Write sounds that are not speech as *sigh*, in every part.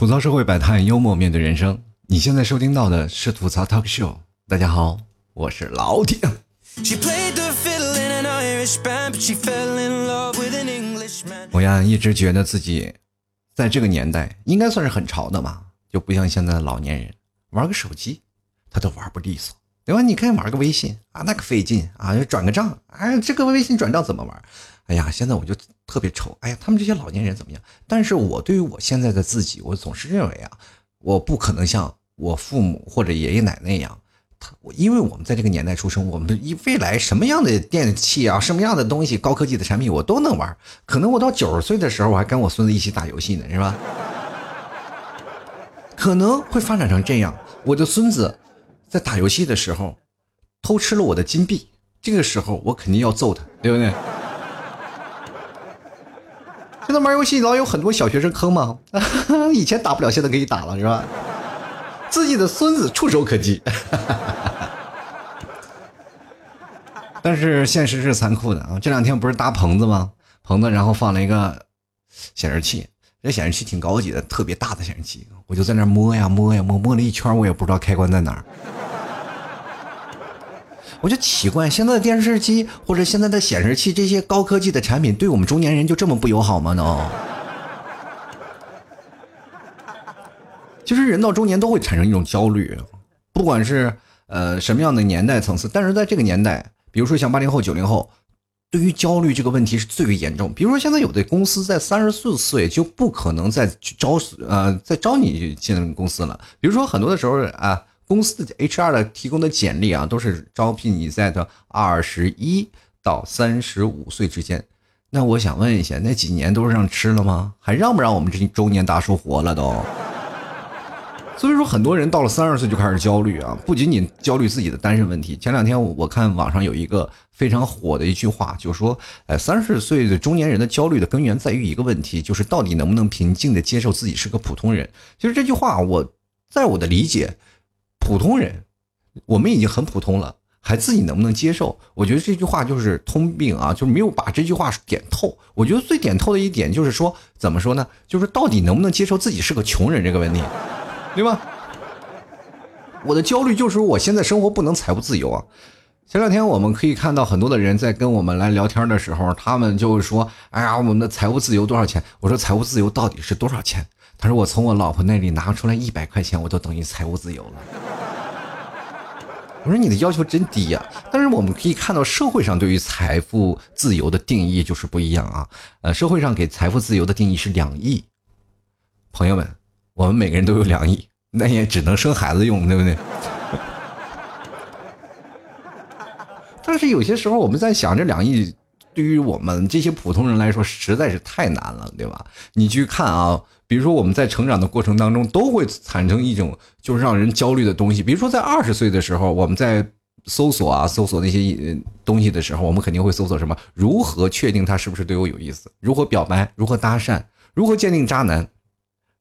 吐槽社会百态，幽默面对人生。你现在收听到的是吐槽 talk show。大家好，我是老铁。我呀，一直觉得自己在这个年代应该算是很潮的嘛，就不像现在的老年人，玩个手机他都玩不利索，对吧？你可以玩个微信啊，那个费劲啊，转个账，哎，这个微信转账怎么玩？哎呀，现在我就特别愁。哎呀，他们这些老年人怎么样？但是我对于我现在的自己，我总是认为啊，我不可能像我父母或者爷爷奶奶一样。他，因为我们在这个年代出生，我们的未来什么样的电器啊，什么样的东西，高科技的产品，我都能玩。可能我到九十岁的时候，我还跟我孙子一起打游戏呢，是吧？可能会发展成这样，我的孙子在打游戏的时候偷吃了我的金币，这个时候我肯定要揍他，对不对？现在玩游戏老有很多小学生坑嘛，*laughs* 以前打不了，现在可以打了，是吧？自己的孙子触手可及。*laughs* 但是现实是残酷的啊！这两天不是搭棚子吗？棚子然后放了一个显示器，这显示器挺高级的，特别大的显示器，我就在那摸呀摸呀摸，摸了一圈，我也不知道开关在哪儿。我就奇怪，现在的电视机或者现在的显示器这些高科技的产品，对我们中年人就这么不友好吗？都？其实人到中年都会产生一种焦虑，不管是呃什么样的年代层次，但是在这个年代，比如说像八零后、九零后，对于焦虑这个问题是最为严重。比如说现在有的公司在三十四岁就不可能再招呃再招你进公司了，比如说很多的时候啊。公司的 HR 的提供的简历啊，都是招聘你在的二十一到三十五岁之间。那我想问一下，那几年都是让吃了吗？还让不让我们这中年大叔活了都？所以说，很多人到了三十岁就开始焦虑啊，不仅仅焦虑自己的单身问题。前两天我看网上有一个非常火的一句话，就说，呃，三十岁的中年人的焦虑的根源在于一个问题，就是到底能不能平静的接受自己是个普通人。其实这句话，我在我的理解。普通人，我们已经很普通了，还自己能不能接受？我觉得这句话就是通病啊，就是没有把这句话点透。我觉得最点透的一点就是说，怎么说呢？就是到底能不能接受自己是个穷人这个问题，对吧？我的焦虑就是我现在生活不能财务自由啊。前两天我们可以看到很多的人在跟我们来聊天的时候，他们就是说：“哎呀，我们的财务自由多少钱？”我说：“财务自由到底是多少钱？”他说：“我从我老婆那里拿出来一百块钱，我都等于财务自由了。”我说：“你的要求真低呀！”但是我们可以看到，社会上对于财富自由的定义就是不一样啊。呃，社会上给财富自由的定义是两亿。朋友们，我们每个人都有两亿，那也只能生孩子用，对不对？*laughs* 但是有些时候我们在想，这两亿。对于我们这些普通人来说，实在是太难了，对吧？你去看啊，比如说我们在成长的过程当中，都会产生一种就是让人焦虑的东西。比如说在二十岁的时候，我们在搜索啊，搜索那些东西的时候，我们肯定会搜索什么？如何确定他是不是对我有意思？如何表白？如何搭讪？如何鉴定渣男？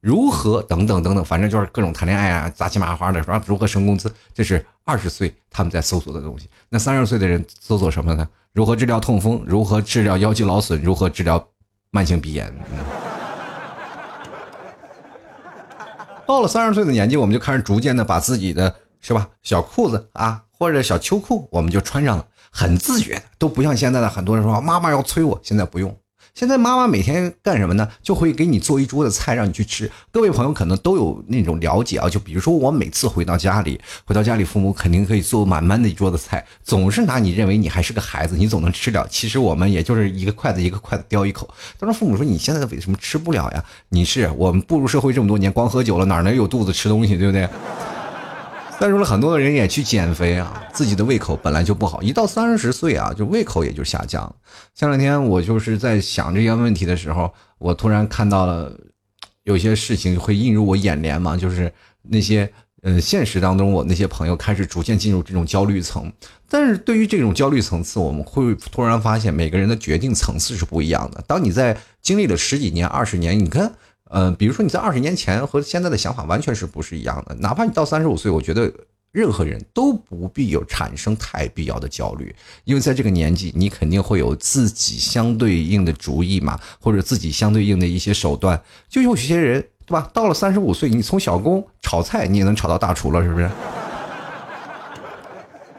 如何等等等等，反正就是各种谈恋爱啊，杂七麻花的，是吧？如何升工资？这是二十岁他们在搜索的东西。那三十岁的人搜索什么呢？如何治疗痛风？如何治疗腰肌劳损？如何治疗慢性鼻炎？到了三十岁的年纪，我们就开始逐渐的把自己的是吧小裤子啊，或者小秋裤，我们就穿上了，很自觉的，都不像现在的很多人说妈妈要催我，现在不用。现在妈妈每天干什么呢？就会给你做一桌子菜让你去吃。各位朋友可能都有那种了解啊，就比如说我每次回到家里，回到家里父母肯定可以做满满的一桌子菜，总是拿你认为你还是个孩子，你总能吃了。其实我们也就是一个筷子一个筷子叼一口。当时父母说你现在为什么吃不了呀？你是我们步入社会这么多年，光喝酒了哪能有肚子吃东西，对不对？再说了，很多的人也去减肥啊，自己的胃口本来就不好，一到三十岁啊，就胃口也就下降。前两天我就是在想这些问题的时候，我突然看到了有些事情会映入我眼帘嘛，就是那些呃现实当中我那些朋友开始逐渐进入这种焦虑层。但是对于这种焦虑层次，我们会突然发现每个人的决定层次是不一样的。当你在经历了十几年、二十年，你看。嗯，比如说你在二十年前和现在的想法完全是不是一样的？哪怕你到三十五岁，我觉得任何人都不必有产生太必要的焦虑，因为在这个年纪，你肯定会有自己相对应的主意嘛，或者自己相对应的一些手段。就有些人对吧？到了三十五岁，你从小工炒菜，你也能炒到大厨了，是不是？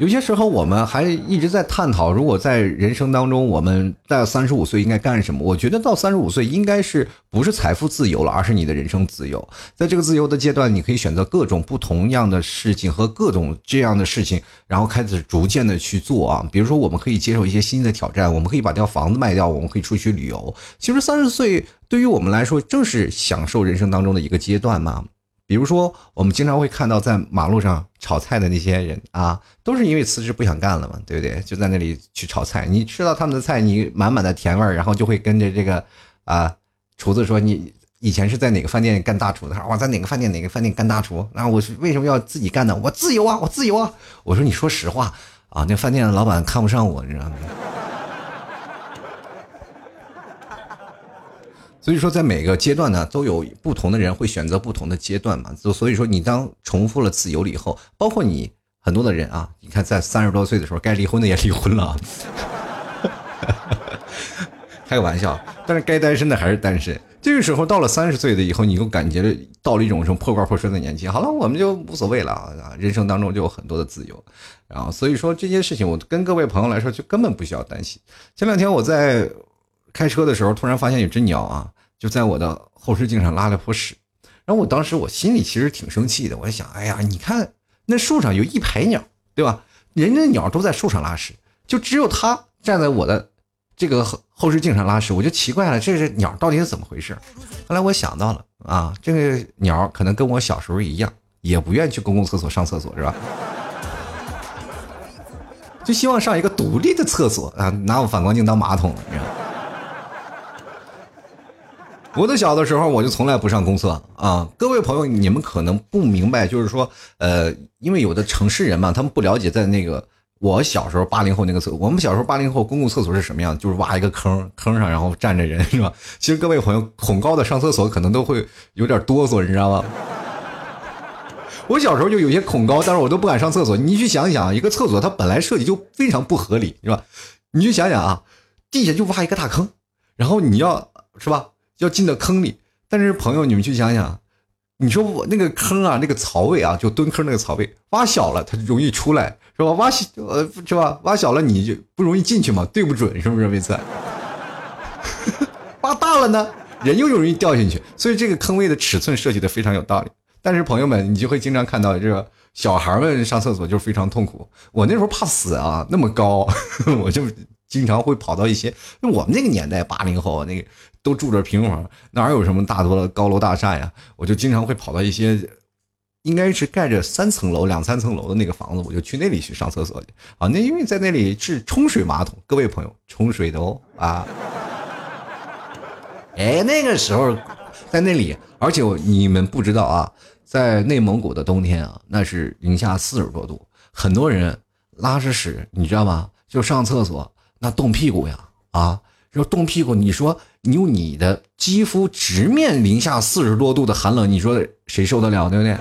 有些时候，我们还一直在探讨，如果在人生当中，我们在三十五岁应该干什么？我觉得到三十五岁，应该是不是财富自由了，而是你的人生自由。在这个自由的阶段，你可以选择各种不同样的事情和各种这样的事情，然后开始逐渐的去做啊。比如说，我们可以接受一些新的挑战，我们可以把掉房子卖掉，我们可以出去旅游。其实三十岁对于我们来说，正是享受人生当中的一个阶段嘛。比如说，我们经常会看到在马路上炒菜的那些人啊，都是因为辞职不想干了嘛，对不对？就在那里去炒菜。你吃到他们的菜，你满满的甜味儿，然后就会跟着这个啊厨子说：“你以前是在哪个饭店干大厨的？”他说：“我在哪个饭店哪个饭店干大厨。”然后我为什么要自己干呢？我自由啊，我自由啊！我说：“你说实话啊，那饭店的老板看不上我，你知道吗？”所以说，在每个阶段呢，都有不同的人会选择不同的阶段嘛。就所以说，你当重复了自由了以后，包括你很多的人啊，你看在三十多岁的时候，该离婚的也离婚了，*laughs* 开个玩笑。但是该单身的还是单身。这个时候到了三十岁的以后，你又感觉到了一种什么破罐破摔的年纪。好了，我们就无所谓了啊，人生当中就有很多的自由。然后所以说这些事情，我跟各位朋友来说，就根本不需要担心。前两天我在。开车的时候，突然发现有只鸟啊，就在我的后视镜上拉了坨屎。然后我当时我心里其实挺生气的，我在想，哎呀，你看那树上有一排鸟，对吧？人家鸟都在树上拉屎，就只有它站在我的这个后视镜上拉屎，我就奇怪了，这是鸟到底是怎么回事？后来我想到了啊，这个鸟可能跟我小时候一样，也不愿去公共厕所上厕所，是吧？就希望上一个独立的厕所啊，拿我反光镜当马桶，你知道。我的小的时候，我就从来不上公厕啊！各位朋友，你们可能不明白，就是说，呃，因为有的城市人嘛，他们不了解，在那个我小时候八零后那个厕，我们小时候八零后公共厕所是什么样？就是挖一个坑，坑上然后站着人，是吧？其实各位朋友，恐高的上厕所可能都会有点哆嗦，你知道吗？我小时候就有些恐高，但是我都不敢上厕所。你去想想，一个厕所它本来设计就非常不合理，是吧？你去想想啊，地下就挖一个大坑，然后你要是吧？要进到坑里，但是朋友，你们去想想，你说我那个坑啊，那个槽位啊，就蹲坑那个槽位，挖小了它就容易出来，是吧？挖小呃是吧？挖小了你就不容易进去嘛，对不准是不是？每次挖大了呢，人又容易掉进去，所以这个坑位的尺寸设计的非常有道理。但是朋友们，你就会经常看到这个小孩们上厕所就非常痛苦。我那时候怕死啊，那么高，*laughs* 我就经常会跑到一些，我们那个年代八零后那个。都住着平房，哪有什么大多的高楼大厦呀？我就经常会跑到一些，应该是盖着三层楼、两三层楼的那个房子，我就去那里去上厕所去啊。那因为在那里是冲水马桶，各位朋友，冲水的哦啊。*laughs* 哎，那个时候在那里，而且你们不知道啊，在内蒙古的冬天啊，那是零下四十多度，很多人拉着屎，你知道吗？就上厕所那冻屁股呀啊。要冻屁股，你说你用你的肌肤直面零下四十多度的寒冷，你说谁受得了，对不对？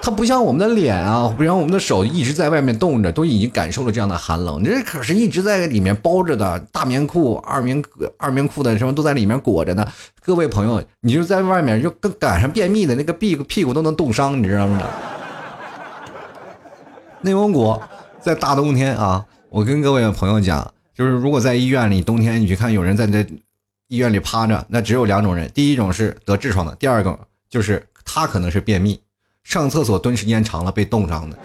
它不像我们的脸啊，不像我们的手一直在外面冻着，都已经感受了这样的寒冷。你这可是一直在里面包着的，大棉裤、二棉二棉裤的什么都在里面裹着呢。各位朋友，你就在外面就跟赶上便秘的那个屁股屁股都能冻伤，你知道吗？内蒙古在大冬天啊，我跟各位朋友讲。就是如果在医院里冬天你去看有人在这医院里趴着，那只有两种人，第一种是得痔疮的，第二个就是他可能是便秘，上厕所蹲时间长了被冻伤的。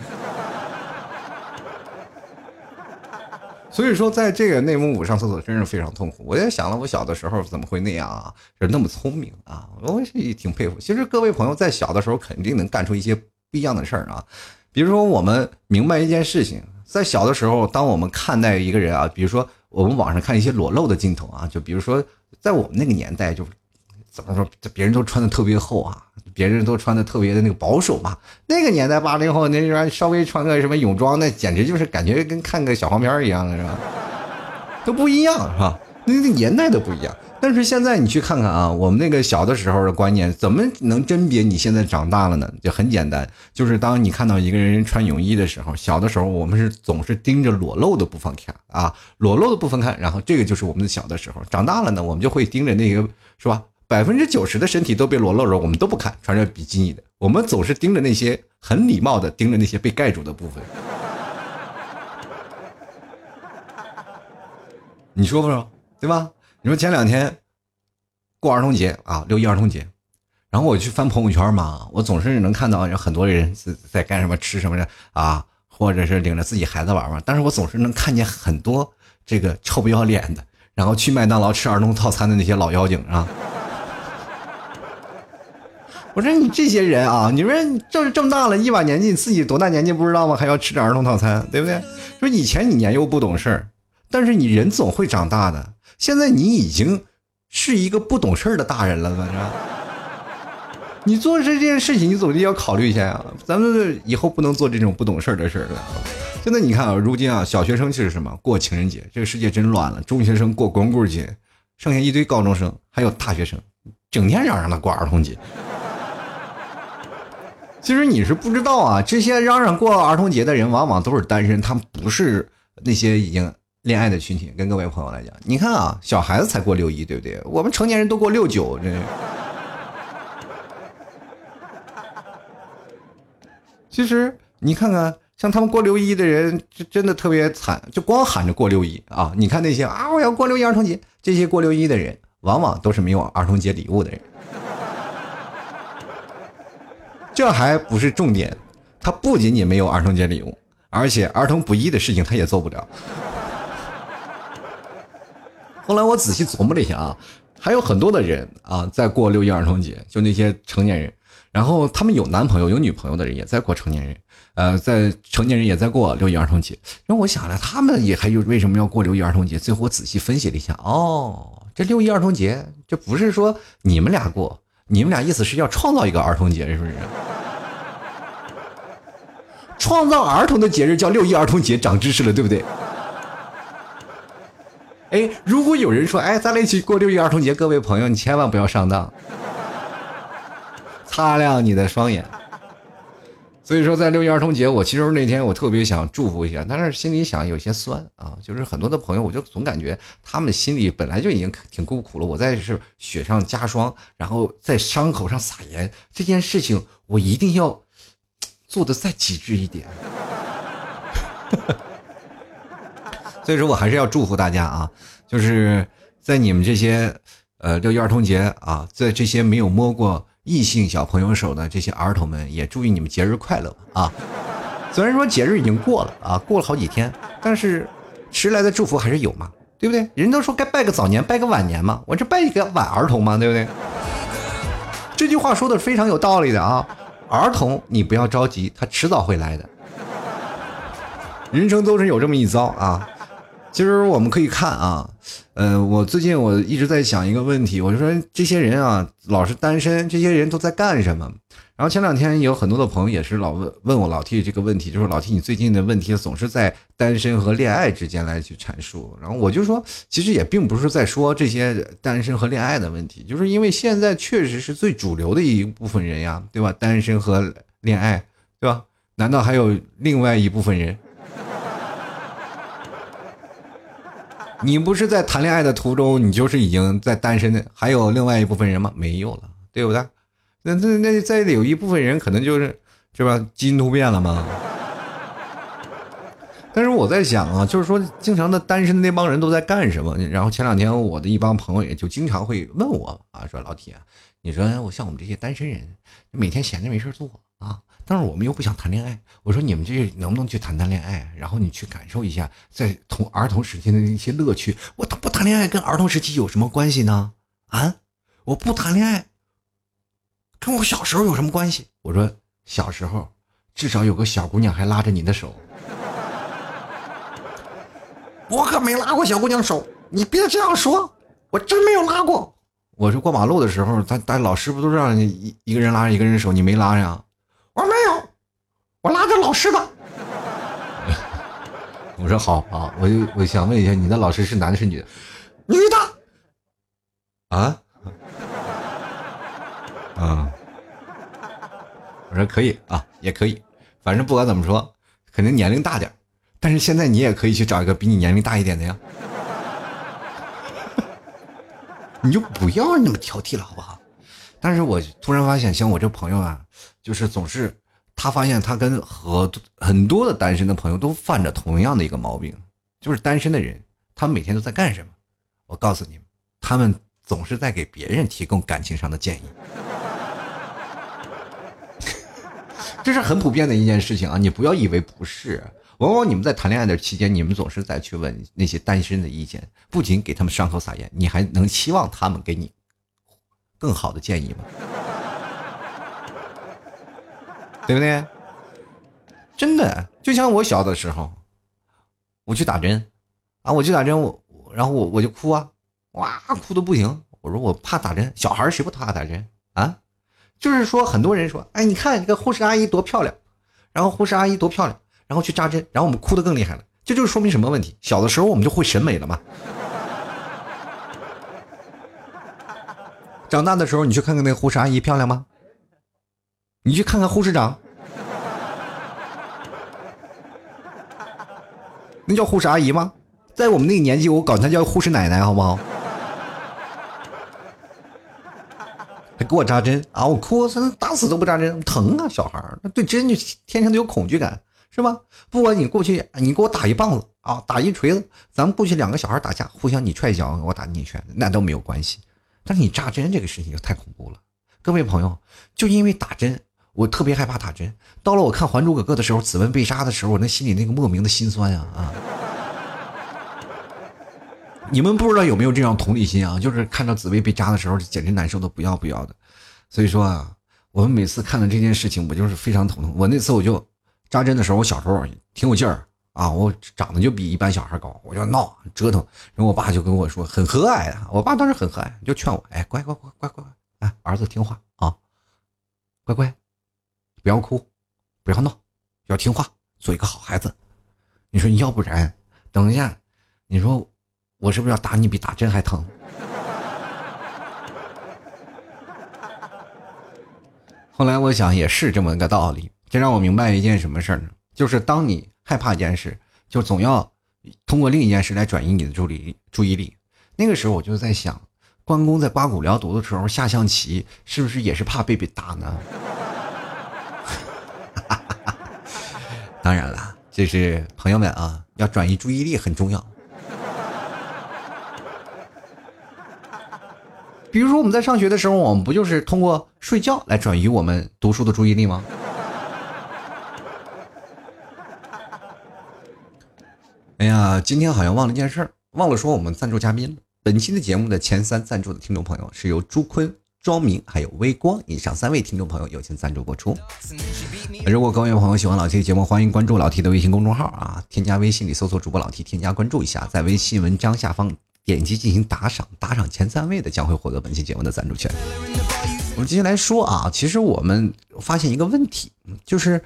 所以说，在这个内蒙古上厕所真是非常痛苦。我也想了，我小的时候怎么会那样啊？就那么聪明啊！我也挺佩服。其实各位朋友在小的时候肯定能干出一些不一样的事儿啊，比如说我们明白一件事情。在小的时候，当我们看待一个人啊，比如说我们网上看一些裸露的镜头啊，就比如说在我们那个年代，就怎么说，别人都穿的特别厚啊，别人都穿的特别的那个保守嘛。那个年代八零后那边稍微穿个什么泳装，那简直就是感觉跟看个小黄片一样的是吧？都不一样是吧？那个年代都不一样。但是现在你去看看啊，我们那个小的时候的观念，怎么能甄别你现在长大了呢？就很简单，就是当你看到一个人穿泳衣的时候，小的时候我们是总是盯着裸露的部分看啊，裸露的部分看，然后这个就是我们的小的时候。长大了呢，我们就会盯着那个是吧？百分之九十的身体都被裸露着，我们都不看，穿着比基尼的，我们总是盯着那些很礼貌的盯着那些被盖住的部分。你说不说？对吧？你说前两天过儿童节啊，六一儿童节，然后我去翻朋友圈嘛，我总是能看到有很多人在在干什么，吃什么的啊，或者是领着自己孩子玩玩，但是我总是能看见很多这个臭不要脸的，然后去麦当劳吃儿童套餐的那些老妖精啊。我说你这些人啊，你说这这么大了，一把年纪，你自己多大年纪不知道吗？还要吃点儿童套餐，对不对？说以前你年幼不懂事儿，但是你人总会长大的。现在你已经是一个不懂事儿的大人了，反正。你做这件事情，你总得要考虑一下呀。咱们以后不能做这种不懂事儿的事儿了。现在你看啊，如今啊，小学生是什么？过情人节，这个世界真乱了。中学生过光棍节，剩下一堆高中生，还有大学生，整天嚷嚷的过儿童节。其实你是不知道啊，这些嚷嚷过儿童节的人，往往都是单身，他们不是那些已经恋爱的群体。跟各位朋友来讲，你看啊，小孩子才过六一，对不对？我们成年人都过六九，这。其实你看看，像他们过六一的人，真真的特别惨，就光喊着过六一啊！你看那些啊，我要过六一儿童节，这些过六一的人，往往都是没有儿童节礼物的人。这还不是重点，他不仅仅没有儿童节礼物，而且儿童不宜的事情他也做不了。后来我仔细琢磨了一下啊，还有很多的人啊在过六一儿童节，就那些成年人，然后他们有男朋友有女朋友的人也在过成年人，呃，在成年人也在过六一儿童节。然后我想了，他们也还有为什么要过六一儿童节？最后我仔细分析了一下，哦，这六一儿童节这不是说你们俩过。你们俩意思是要创造一个儿童节，是不是？创造儿童的节日叫六一儿童节，长知识了，对不对？哎，如果有人说，哎，咱俩一起过六一儿童节，各位朋友，你千万不要上当，擦亮你的双眼。所以说，在六一儿童节，我其实那天我特别想祝福一下，但是心里想有些酸啊，就是很多的朋友，我就总感觉他们心里本来就已经挺够苦了，我再是雪上加霜，然后在伤口上撒盐，这件事情我一定要做的再极致一点。所以说我还是要祝福大家啊，就是在你们这些呃六一儿童节啊，在这些没有摸过。异性小朋友手的这些儿童们，也祝愿你们节日快乐啊！虽然说节日已经过了啊，过了好几天，但是迟来的祝福还是有嘛，对不对？人都说该拜个早年，拜个晚年嘛，我这拜一个晚儿童嘛，对不对？这句话说的非常有道理的啊！儿童，你不要着急，他迟早会来的。人生都是有这么一遭啊！其实我们可以看啊。嗯，我最近我一直在想一个问题，我就说这些人啊，老是单身，这些人都在干什么？然后前两天有很多的朋友也是老问问我老 T 这个问题，就是老 T 你最近的问题总是在单身和恋爱之间来去阐述。然后我就说，其实也并不是在说这些单身和恋爱的问题，就是因为现在确实是最主流的一部分人呀，对吧？单身和恋爱，对吧？难道还有另外一部分人？你不是在谈恋爱的途中，你就是已经在单身的，还有另外一部分人吗？没有了，对不对？那那那再有一部分人可能就是，是吧？基因突变了吗？*laughs* 但是我在想啊，就是说，经常的单身的那帮人都在干什么？然后前两天我的一帮朋友也就经常会问我啊，说老铁，你说我像我们这些单身人，每天闲着没事做啊。但是我们又不想谈恋爱，我说你们这能不能去谈谈恋爱？然后你去感受一下在同儿童时期的那些乐趣。我都不谈恋爱跟儿童时期有什么关系呢？啊，我不谈恋爱，跟我小时候有什么关系？我说小时候至少有个小姑娘还拉着你的手，我可没拉过小姑娘手，你别这样说，我真没有拉过。我说过马路的时候，咱咱老师不都让你一一个人拉着一个人手，你没拉呀？我拉着老师的。*laughs* 我说好啊，我就我想问一下，你的老师是男的是女的？女的。啊？*laughs* 啊？我说可以啊，也可以，反正不管怎么说，肯定年龄大点但是现在你也可以去找一个比你年龄大一点的呀。*laughs* 你就不要那么挑剔了，好不好？但是我突然发现，像我这朋友啊，就是总是他发现他跟和很多的单身的朋友都犯着同样的一个毛病，就是单身的人，他们每天都在干什么？我告诉你，他们总是在给别人提供感情上的建议，*laughs* 这是很普遍的一件事情啊！你不要以为不是。往往你们在谈恋爱的期间，你们总是在去问那些单身的意见，不仅给他们伤口撒盐，你还能期望他们给你更好的建议吗？对不对？真的，就像我小的时候，我去打针，啊，我去打针，我然后我我就哭啊，哇，哭的不行。我说我怕打针，小孩谁不怕打针啊？就是说，很多人说，哎，你看这个护士阿姨多漂亮，然后护士阿姨多漂亮。然后去扎针，然后我们哭的更厉害了，这就是说明什么问题？小的时候我们就会审美了嘛。*laughs* 长大的时候，你去看看那个护士阿姨漂亮吗？你去看看护士长，那叫护士阿姨吗？在我们那个年纪，我管她叫护士奶奶，好不好？还给我扎针啊！我哭，打死都不扎针，疼啊！小孩那对针就天生的有恐惧感。是吧？不管你过去，你给我打一棒子啊，打一锤子，咱们过去两个小孩打架，互相你踹一脚，我打你一拳，那都没有关系。但是你扎针这个事情就太恐怖了。各位朋友，就因为打针，我特别害怕打针。到了我看《还珠格格》的时候，紫薇被扎的时候，我那心里那个莫名的心酸呀啊！你们不知道有没有这样同理心啊？就是看到紫薇被扎的时候，简直难受的不要不要的。所以说啊，我们每次看到这件事情，我就是非常头痛。我那次我就。扎针的时候，我小时候挺有劲儿啊，我长得就比一般小孩高，我就闹折腾，然后我爸就跟我说很和蔼啊，我爸当时很和蔼，就劝我，哎，乖乖乖乖乖乖，哎，儿子听话啊，乖乖，不要哭，不要闹，要听话，做一个好孩子。你说要不然，等一下，你说我是不是要打你比打针还疼？*laughs* 后来我想也是这么个道理。这让我明白一件什么事儿呢？就是当你害怕一件事，就总要通过另一件事来转移你的注意注意力。那个时候我就在想，关公在刮骨疗毒的时候下象棋，是不是也是怕被被打呢？当然了，这是朋友们啊，要转移注意力很重要。比如说我们在上学的时候，我们不就是通过睡觉来转移我们读书的注意力吗？哎呀，今天好像忘了一件事儿，忘了说我们赞助嘉宾了。本期的节目的前三赞助的听众朋友是由朱坤、庄明还有微光以上三位听众朋友友情赞助播出。如果各位朋友喜欢老 T 的节目，欢迎关注老 T 的微信公众号啊，添加微信里搜索主播老 T，添加关注一下，在微信文章下方点击进行打赏，打赏前三位的将会获得本期节目的赞助权。我们接下来说啊，其实我们发现一个问题，就是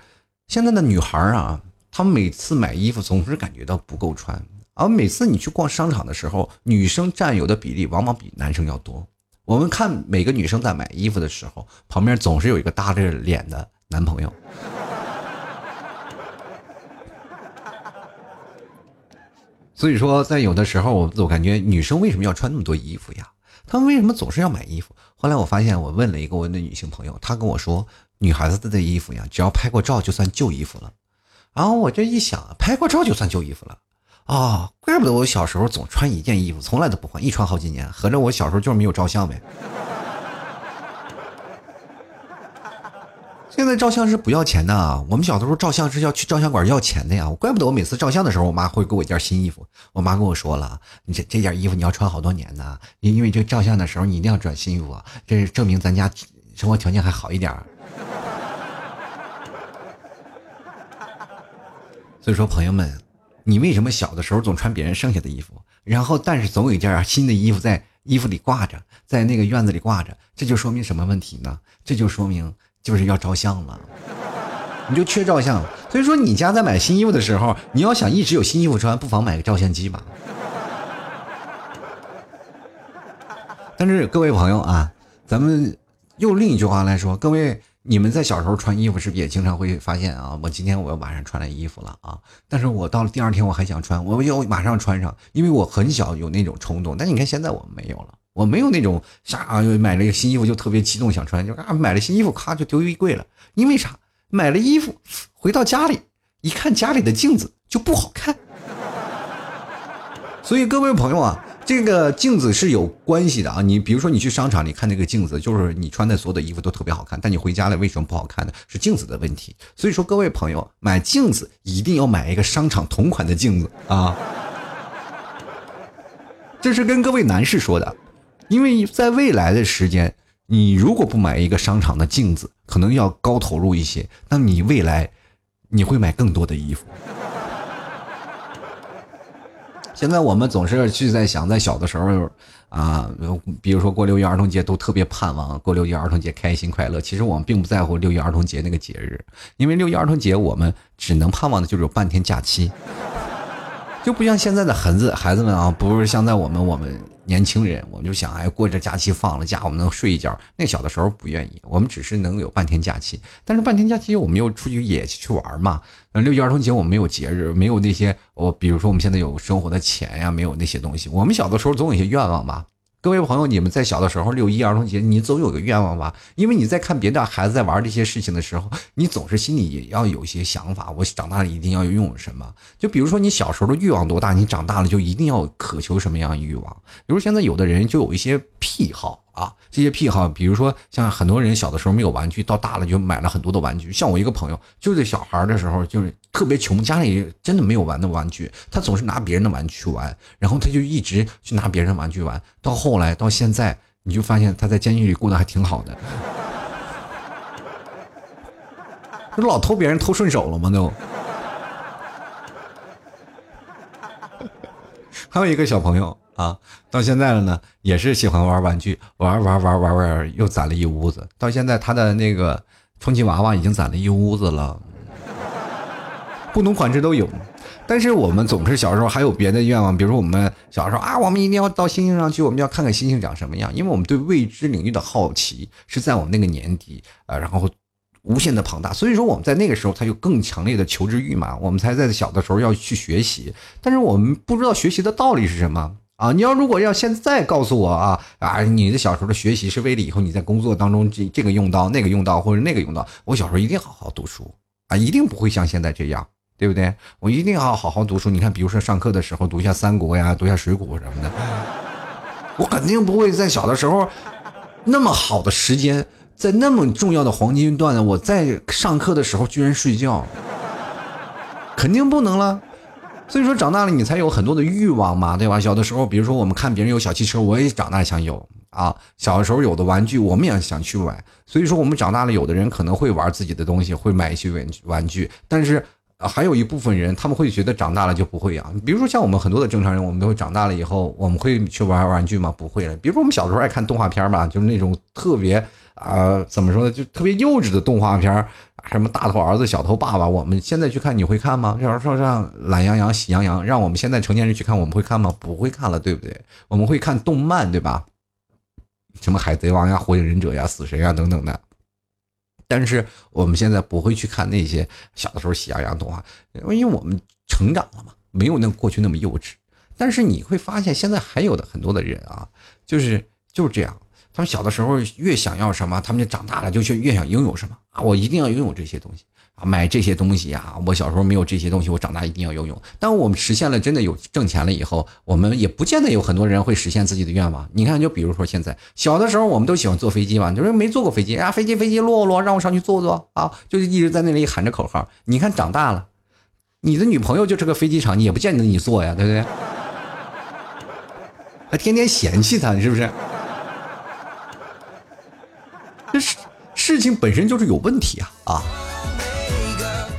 现在的女孩啊。她们每次买衣服总是感觉到不够穿，而每次你去逛商场的时候，女生占有的比例往往比男生要多。我们看每个女生在买衣服的时候，旁边总是有一个耷着脸的男朋友。所以说，在有的时候，我我感觉女生为什么要穿那么多衣服呀？她们为什么总是要买衣服？后来我发现，我问了一个我的女性朋友，她跟我说，女孩子的衣服呀，只要拍过照就算旧衣服了。然后我这一想，拍过照就算旧衣服了，啊，怪不得我小时候总穿一件衣服，从来都不换，一穿好几年。合着我小时候就是没有照相呗。现在照相是不要钱的，我们小的时候照相是要去照相馆要钱的呀。怪不得我每次照相的时候，我妈会给我一件新衣服。我妈跟我说了，你这这件衣服你要穿好多年呢，因因为这照相的时候你一定要穿新衣服，这是证明咱家生活条件还好一点。*laughs* 所以说，朋友们，你为什么小的时候总穿别人剩下的衣服，然后但是总有一件新的衣服在衣服里挂着，在那个院子里挂着？这就说明什么问题呢？这就说明就是要照相了，你就缺照相。所以说，你家在买新衣服的时候，你要想一直有新衣服穿，不妨买个照相机吧。但是各位朋友啊，咱们用另一句话来说，各位。你们在小时候穿衣服是不是也经常会发现啊？我今天我要晚上穿了衣服了啊，但是我到了第二天我还想穿，我就马上穿上，因为我很小有那种冲动。但你看现在我们没有了，我没有那种啥买了一个新衣服就特别激动想穿，就啊买了新衣服咔就丢衣柜了。因为啥？买了衣服回到家里一看家里的镜子就不好看。所以各位朋友啊。这个镜子是有关系的啊！你比如说，你去商场，你看那个镜子，就是你穿的所有的衣服都特别好看，但你回家了为什么不好看呢？是镜子的问题。所以说，各位朋友买镜子一定要买一个商场同款的镜子啊！这是跟各位男士说的，因为在未来的时间，你如果不买一个商场的镜子，可能要高投入一些，那你未来你会买更多的衣服。现在我们总是去在想，在小的时候啊，比如说过六一儿童节，都特别盼望过六一儿童节开心快乐。其实我们并不在乎六一儿童节那个节日，因为六一儿童节我们只能盼望的就是有半天假期，就不像现在的孩子孩子们啊，不是像在我们我们。年轻人，我们就想，哎，过着假期放了假，我们能睡一觉。那小的时候不愿意，我们只是能有半天假期，但是半天假期我们又出去野去玩嘛。六一儿童节我们没有节日，没有那些，我比如说我们现在有生活的钱呀，没有那些东西。我们小的时候总有一些愿望吧。各位朋友，你们在小的时候六一儿童节，你总有个愿望吧？因为你在看别的孩子在玩这些事情的时候，你总是心里也要有一些想法。我长大了一定要拥有什么？就比如说你小时候的欲望多大，你长大了就一定要渴求什么样的欲望？比如现在有的人就有一些癖好。啊，这些癖好，比如说像很多人小的时候没有玩具，到大了就买了很多的玩具。像我一个朋友，就是小孩的时候就是特别穷，家里真的没有玩的玩具，他总是拿别人的玩具去玩，然后他就一直去拿别人的玩具玩。到后来到现在，你就发现他在监狱里过得还挺好的，这老偷别人偷顺手了吗？都。还有一个小朋友。啊，到现在了呢，也是喜欢玩玩具，玩玩玩玩玩，又攒了一屋子。到现在，他的那个充气娃娃已经攒了一屋子了，不同款式都有。但是我们总是小时候还有别的愿望，比如说我们小时候啊，我们一定要到星星上去，我们要看看星星长什么样，因为我们对未知领域的好奇是在我们那个年底啊，然后。无限的庞大，所以说我们在那个时候，他有更强烈的求知欲嘛，我们才在小的时候要去学习，但是我们不知道学习的道理是什么啊！你要如果要现在告诉我啊啊，你的小时候的学习是为了以后你在工作当中这这个用到那个用到或者那个用到，我小时候一定好好读书啊，一定不会像现在这样，对不对？我一定要好好读书。你看，比如说上课的时候读一下三国呀，读一下水浒什么的，我肯定不会在小的时候那么好的时间。在那么重要的黄金段，我在上课的时候居然睡觉，肯定不能了。所以说，长大了你才有很多的欲望嘛，对吧？小的时候，比如说我们看别人有小汽车，我也长大想有啊。小的时候有的玩具，我们也想去玩。所以说，我们长大了，有的人可能会玩自己的东西，会买一些玩玩具，但是。还有一部分人，他们会觉得长大了就不会养。比如说像我们很多的正常人，我们都会长大了以后，我们会去玩玩具吗？不会了。比如说我们小时候爱看动画片吧，就是那种特别啊，怎么说呢，就特别幼稚的动画片，什么大头儿子、小头爸爸。我们现在去看，你会看吗？要是说让懒羊羊、喜羊羊，让我们现在成年人去看，我们会看吗？不会看了，对不对？我们会看动漫，对吧？什么海贼王呀、火影忍者呀、死神呀等等的。但是我们现在不会去看那些小的时候喜羊羊动画，因为我们成长了嘛，没有那过去那么幼稚。但是你会发现，现在还有的很多的人啊，就是就是这样，他们小的时候越想要什么，他们就长大了就去越想拥有什么啊，我一定要拥有这些东西啊。买这些东西呀，我小时候没有这些东西，我长大一定要拥有。当我们实现了真的有挣钱了以后，我们也不见得有很多人会实现自己的愿望。你看，就比如说现在小的时候，我们都喜欢坐飞机嘛，就是没坐过飞机啊，飞机飞机落落，让我上去坐坐啊，就是一直在那里喊着口号。你看长大了，你的女朋友就是个飞机场，你也不见得你坐呀，对不对？还天天嫌弃他，是不是？这事事情本身就是有问题啊啊！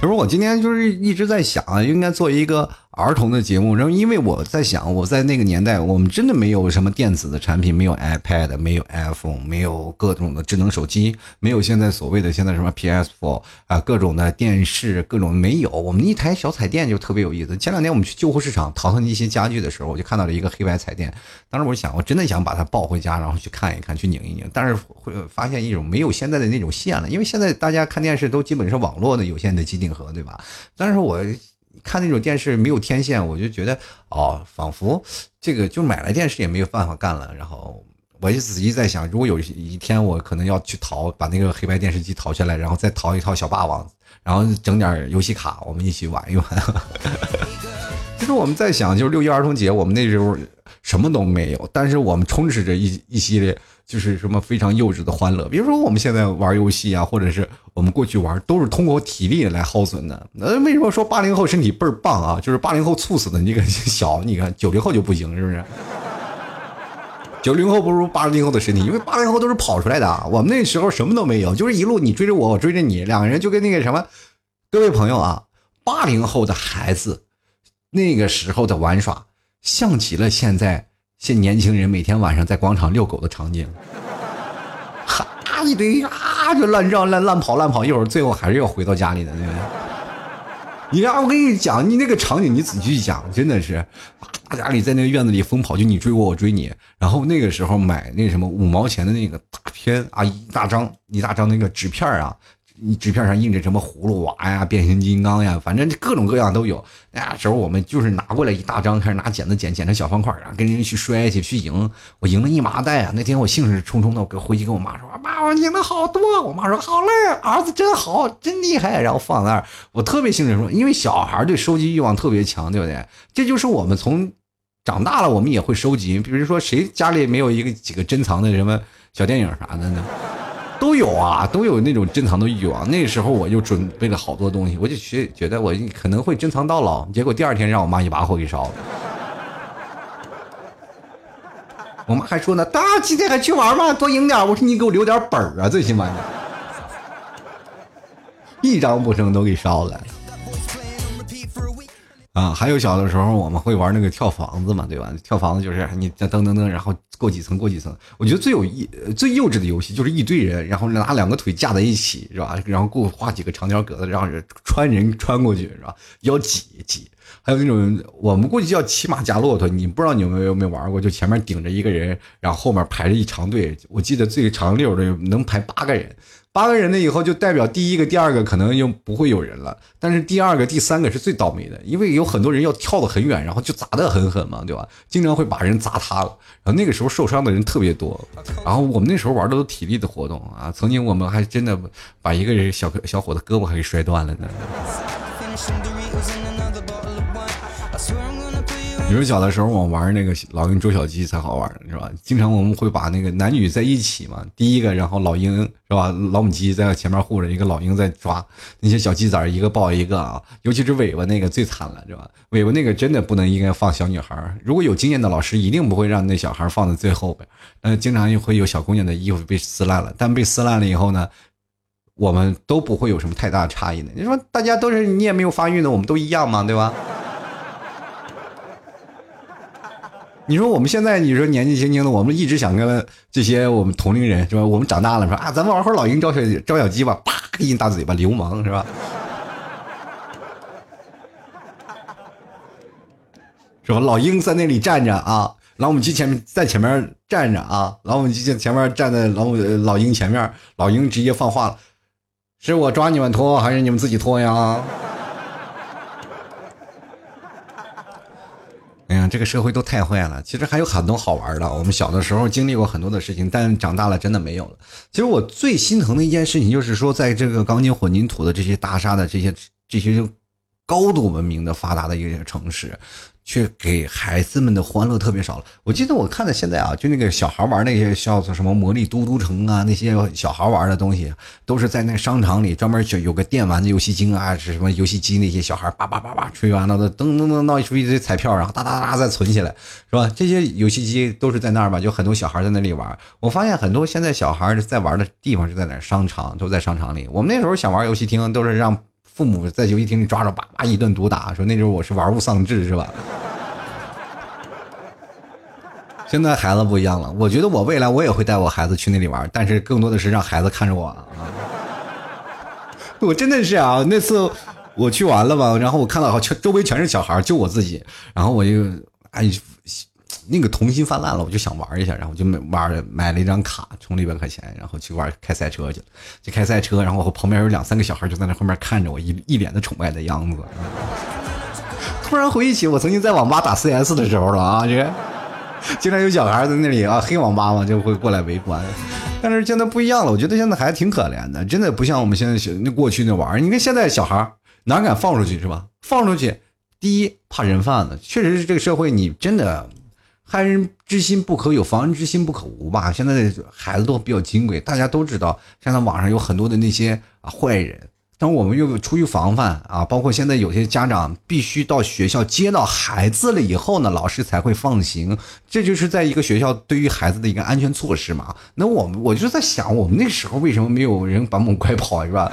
比如我今天就是一直在想，应该做一个。儿童的节目，然后因为我在想，我在那个年代，我们真的没有什么电子的产品，没有 iPad，没有 iPhone，没有各种的智能手机，没有现在所谓的现在什么 PS4 啊，各种的电视，各种没有。我们一台小彩电就特别有意思。前两天我们去旧货市场淘淘一些家具的时候，我就看到了一个黑白彩电。当时我想，我真的想把它抱回家，然后去看一看，去拧一拧。但是会发现一种没有现在的那种线了，因为现在大家看电视都基本是网络的有线的机顶盒，对吧？但是我。看那种电视没有天线，我就觉得哦，仿佛这个就买了电视也没有办法干了。然后我就仔细在想，如果有一天我可能要去淘，把那个黑白电视机淘下来，然后再淘一套小霸王，然后整点游戏卡，我们一起玩一玩。*laughs* 其实我们在想，就是六一儿童节，我们那时候什么都没有，但是我们充斥着一一系列就是什么非常幼稚的欢乐。比如说我们现在玩游戏啊，或者是我们过去玩，都是通过体力来耗损的。那为什么说八零后身体倍儿棒啊？就是八零后猝死的那个小，你看九零后就不行，是不是？九零后不如八零后的身体，因为八零后都是跑出来的。我们那时候什么都没有，就是一路你追着我，我追着你，两个人就跟那个什么。各位朋友啊，八零后的孩子，那个时候的玩耍，像极了现在现年轻人每天晚上在广场遛狗的场景。哈一堆啊，就乱绕、乱乱跑、乱跑，一会儿最后还是要回到家里的，对不对？你让我跟你讲，你那个场景你仔细想，真的是，大家里在那个院子里疯跑，就你追我，我追你。然后那个时候买那什么五毛钱的那个大片啊，一大张一大张那个纸片啊。你纸片上印着什么葫芦娃呀、变形金刚呀，反正各种各样都有。那时候我们就是拿过来一大张，开始拿剪子剪，剪成小方块，然后跟人去摔去去赢。我赢了一麻袋啊！那天我兴致冲冲的，我回去跟我妈说：“妈，我赢了好多。”我妈说：“好嘞，儿子真好，真厉害。”然后放那儿，我特别兴致说，因为小孩对收集欲望特别强，对不对？这就是我们从长大了，我们也会收集。比如说，谁家里没有一个几个珍藏的什么小电影啥的呢？都有啊，都有那种珍藏的欲望。那时候我就准备了好多东西，我就觉觉得我可能会珍藏到老。结果第二天让我妈一把火给烧了。我妈还说呢：“大今天还去玩吗？多赢点。”我说：“你给我留点本儿啊，最起码的。”一张不剩都给烧了。啊，还有小的时候我们会玩那个跳房子嘛，对吧？跳房子就是你噔噔噔，然后过几层过几层。我觉得最有意、最幼稚的游戏就是一堆人，然后拿两个腿架在一起，是吧？然后过画几个长条格子，让人穿人穿过去，是吧？要挤挤。还有那种我们过去叫骑马加骆驼，你不知道你有没有没玩过？就前面顶着一个人，然后后面排着一长队。我记得最长溜的能排八个人。八个人呢，以后就代表第一个、第二个可能又不会有人了，但是第二个、第三个是最倒霉的，因为有很多人要跳得很远，然后就砸得很狠嘛，对吧？经常会把人砸塌了，然后那个时候受伤的人特别多。然后我们那时候玩的都体力的活动啊，曾经我们还真的把一个人小小伙的胳膊还给摔断了呢。你说小的时候我玩那个老鹰捉小鸡才好玩是吧？经常我们会把那个男女在一起嘛，第一个然后老鹰是吧？老母鸡在前面护着，一个老鹰在抓那些小鸡仔，一个抱一个啊。尤其是尾巴那个最惨了是吧？尾巴那个真的不能应该放小女孩，如果有经验的老师一定不会让那小孩放在最后边。呃，经常也会有小姑娘的衣服被撕烂了，但被撕烂了以后呢，我们都不会有什么太大的差异的。你说大家都是你也没有发育呢，我们都一样嘛，对吧？你说我们现在，你说年纪轻轻的，我们一直想跟这些我们同龄人是吧？我们长大了说啊，咱们玩会老鹰招小招小鸡吧，啪给你大嘴巴，流氓是吧？*laughs* 是吧？老鹰在那里站着啊，老母鸡前面在前面站着啊，老母鸡在前面站在老母老鹰前面，老鹰直接放话了：是我抓你们脱，还是你们自己脱呀？哎呀，这个社会都太坏了。其实还有很多好玩的。我们小的时候经历过很多的事情，但长大了真的没有了。其实我最心疼的一件事情，就是说，在这个钢筋混凝土的这些大厦的这些这些高度文明的发达的一个城市。却给孩子们的欢乐特别少了。我记得我看的现在啊，就那个小孩玩那些叫做什么魔力嘟嘟城啊，那些小孩玩的东西，都是在那个商场里专门有有个电玩的游戏机啊，是什么游戏机？那些小孩叭叭叭叭吹完了，都噔噔噔闹出一堆彩票，然后哒哒哒再存起来，是吧？这些游戏机都是在那儿吧？就很多小孩在那里玩。我发现很多现在小孩在玩的地方是在哪？商场都在商场里。我们那时候想玩游戏厅，都是让。父母在游戏厅里抓着，叭叭一顿毒打，说那时候我是玩物丧志，是吧？现在孩子不一样了，我觉得我未来我也会带我孩子去那里玩，但是更多的是让孩子看着我啊。*laughs* 我真的是啊，那次我去完了吧，然后我看到全周围全是小孩，就我自己，然后我就哎。那个童心泛滥了，我就想玩一下，然后就买玩买了一张卡，充了一百块钱，然后去玩开赛车去了。就开赛车，然后我旁边有两三个小孩就在那后面看着我，一 *laughs* 一脸的崇拜的样子。突然回忆起我曾经在网吧打 CS 的时候了啊！这经常有小孩在那里啊，黑网吧嘛就会过来围观。但是现在不一样了，我觉得现在孩子挺可怜的，真的不像我们现在小那过去那玩你看现在小孩哪敢放出去是吧？放出去，第一怕人贩子，确实是这个社会你真的害人之心不可有，防人之心不可无吧？现在的孩子都比较金贵，大家都知道，现在网上有很多的那些啊坏人。但我们又出于防范啊，包括现在有些家长必须到学校接到孩子了以后呢，老师才会放行，这就是在一个学校对于孩子的一个安全措施嘛。那我们我就在想，我们那时候为什么没有人把我们拐跑是吧？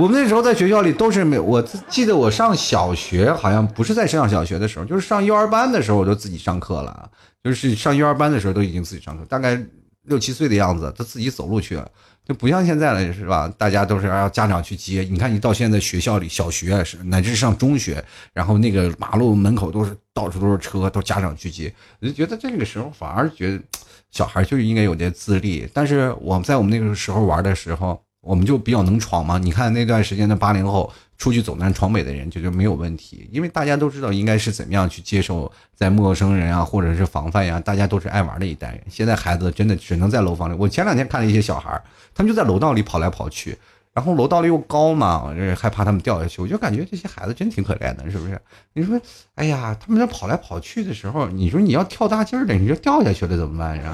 我们那时候在学校里都是没，我记得我上小学好像不是在上小学的时候，就是上幼儿班的时候我就自己上课了，就是上幼儿班的时候都已经自己上课，大概六七岁的样子，他自己走路去了。就不像现在了，是吧？大家都是要家长去接。你看，你到现在学校里，小学是乃至上中学，然后那个马路门口都是到处都是车，都家长去接。我就觉得这个时候反而觉得小孩就应该有点自立。但是我们在我们那个时候玩的时候，我们就比较能闯嘛。你看那段时间的八零后。出去走南闯北的人就就没有问题，因为大家都知道应该是怎么样去接受在陌生人啊，或者是防范呀，大家都是爱玩的一代人。现在孩子真的只能在楼房里。我前两天看了一些小孩他们就在楼道里跑来跑去，然后楼道里又高嘛，我这害怕他们掉下去。我就感觉这些孩子真挺可怜的，是不是？你说，哎呀，他们在跑来跑去的时候，你说你要跳大劲儿的，你说掉下去了怎么办呀？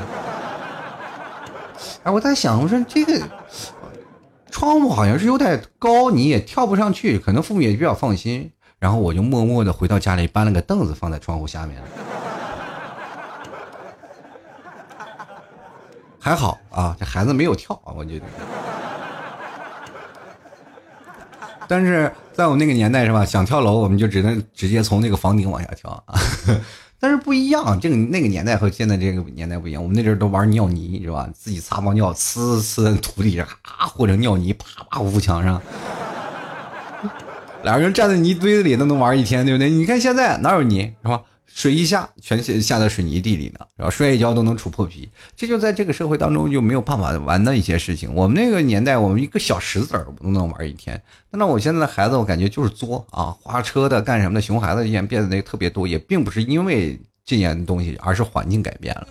哎，我在想，我说这个。窗户好像是有点高，你也跳不上去，可能父母也比较放心。然后我就默默的回到家里，搬了个凳子放在窗户下面。还好啊，这孩子没有跳啊，我觉得。但是在我们那个年代是吧，想跳楼我们就只能直接从那个房顶往下跳啊。但是不一样，这个那个年代和现在这个年代不一样。我们那阵都玩尿泥，是吧？自己撒泡尿，呲呲在土地上，啊，或者尿泥，啪啪糊墙上。两个人站在泥堆子里都能玩一天，对不对？你看现在哪有泥，是吧？水一下，全下下在水泥地里呢，然后摔一跤都能杵破皮。这就在这个社会当中就没有办法玩的一些事情。我们那个年代，我们一个小石子儿都能玩一天。那我现在的孩子，我感觉就是作啊，花车的干什么的，熊孩子也变得特别多，也并不是因为。禁言的东西，而是环境改变了。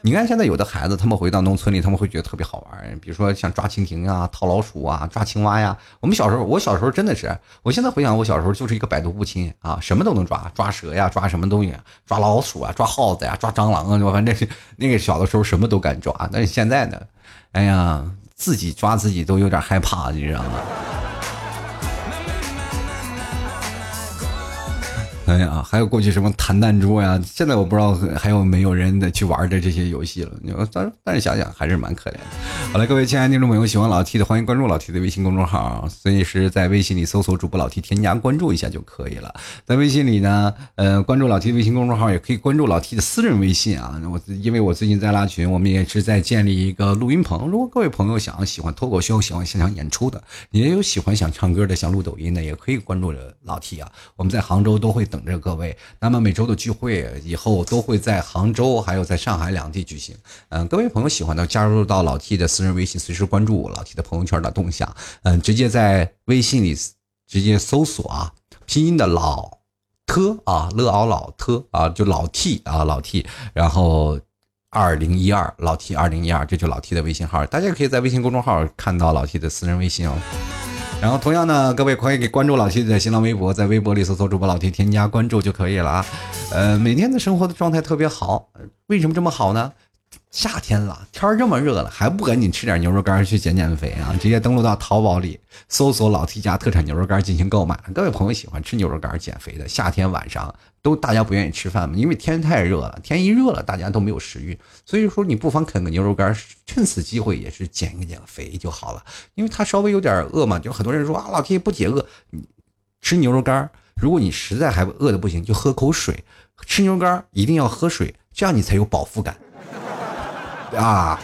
你看，现在有的孩子，他们回到农村里，他们会觉得特别好玩。比如说像抓蜻蜓啊、套老鼠啊、抓青蛙呀。我们小时候，我小时候真的是，我现在回想，我小时候就是一个百毒不侵啊，什么都能抓，抓蛇呀，抓什么东西，抓老鼠啊，抓耗子呀，抓蟑螂啊，反正那个小的时候什么都敢抓。但是现在呢，哎呀，自己抓自己都有点害怕，你知道吗？哎呀，还有过去什么弹弹珠呀？现在我不知道还有没有人的去玩的这些游戏了。你说，但但是想想还是蛮可怜的。好了，各位亲爱的听众朋友，喜欢老 T 的，欢迎关注老 T 的微信公众号，随时在微信里搜索主播老 T，添加关注一下就可以了。在微信里呢，呃，关注老 T 微信公众号，也可以关注老 T 的私人微信啊。我因为我最近在拉群，我们也是在建立一个录音棚。如果各位朋友想要喜欢脱口秀，喜欢现场演出的，也有喜欢想唱歌的，想录抖音的，也可以关注老 T 啊。我们在杭州都会等。等着各位，那么每周的聚会以后都会在杭州还有在上海两地举行。嗯，各位朋友喜欢的加入到老 T 的私人微信，随时关注我老 T 的朋友圈的动向。嗯，直接在微信里直接搜索啊，拼音的老特啊，乐奥老特啊，就老 T 啊，老 T，然后二零一二老 T 二零一二，这就老 T 的微信号，大家可以在微信公众号看到老 T 的私人微信哦。然后同样呢，各位可以给关注老 T 的新浪微博，在微博里搜索主播老 T，添加关注就可以了啊。呃，每天的生活的状态特别好，为什么这么好呢？夏天了，天儿这么热了，还不赶紧吃点牛肉干去减减肥啊？直接登录到淘宝里搜索老 T 家特产牛肉干进行购买。各位朋友喜欢吃牛肉干减肥的，夏天晚上都大家不愿意吃饭嘛，因为天太热了，天一热了大家都没有食欲，所以说你不妨啃个牛肉干，趁此机会也是减一减肥就好了。因为他稍微有点饿嘛，就很多人说啊，老 T 不解饿，你吃牛肉干。如果你实在还饿的不行，就喝口水。吃牛肉干一定要喝水，这样你才有饱腹感。啊！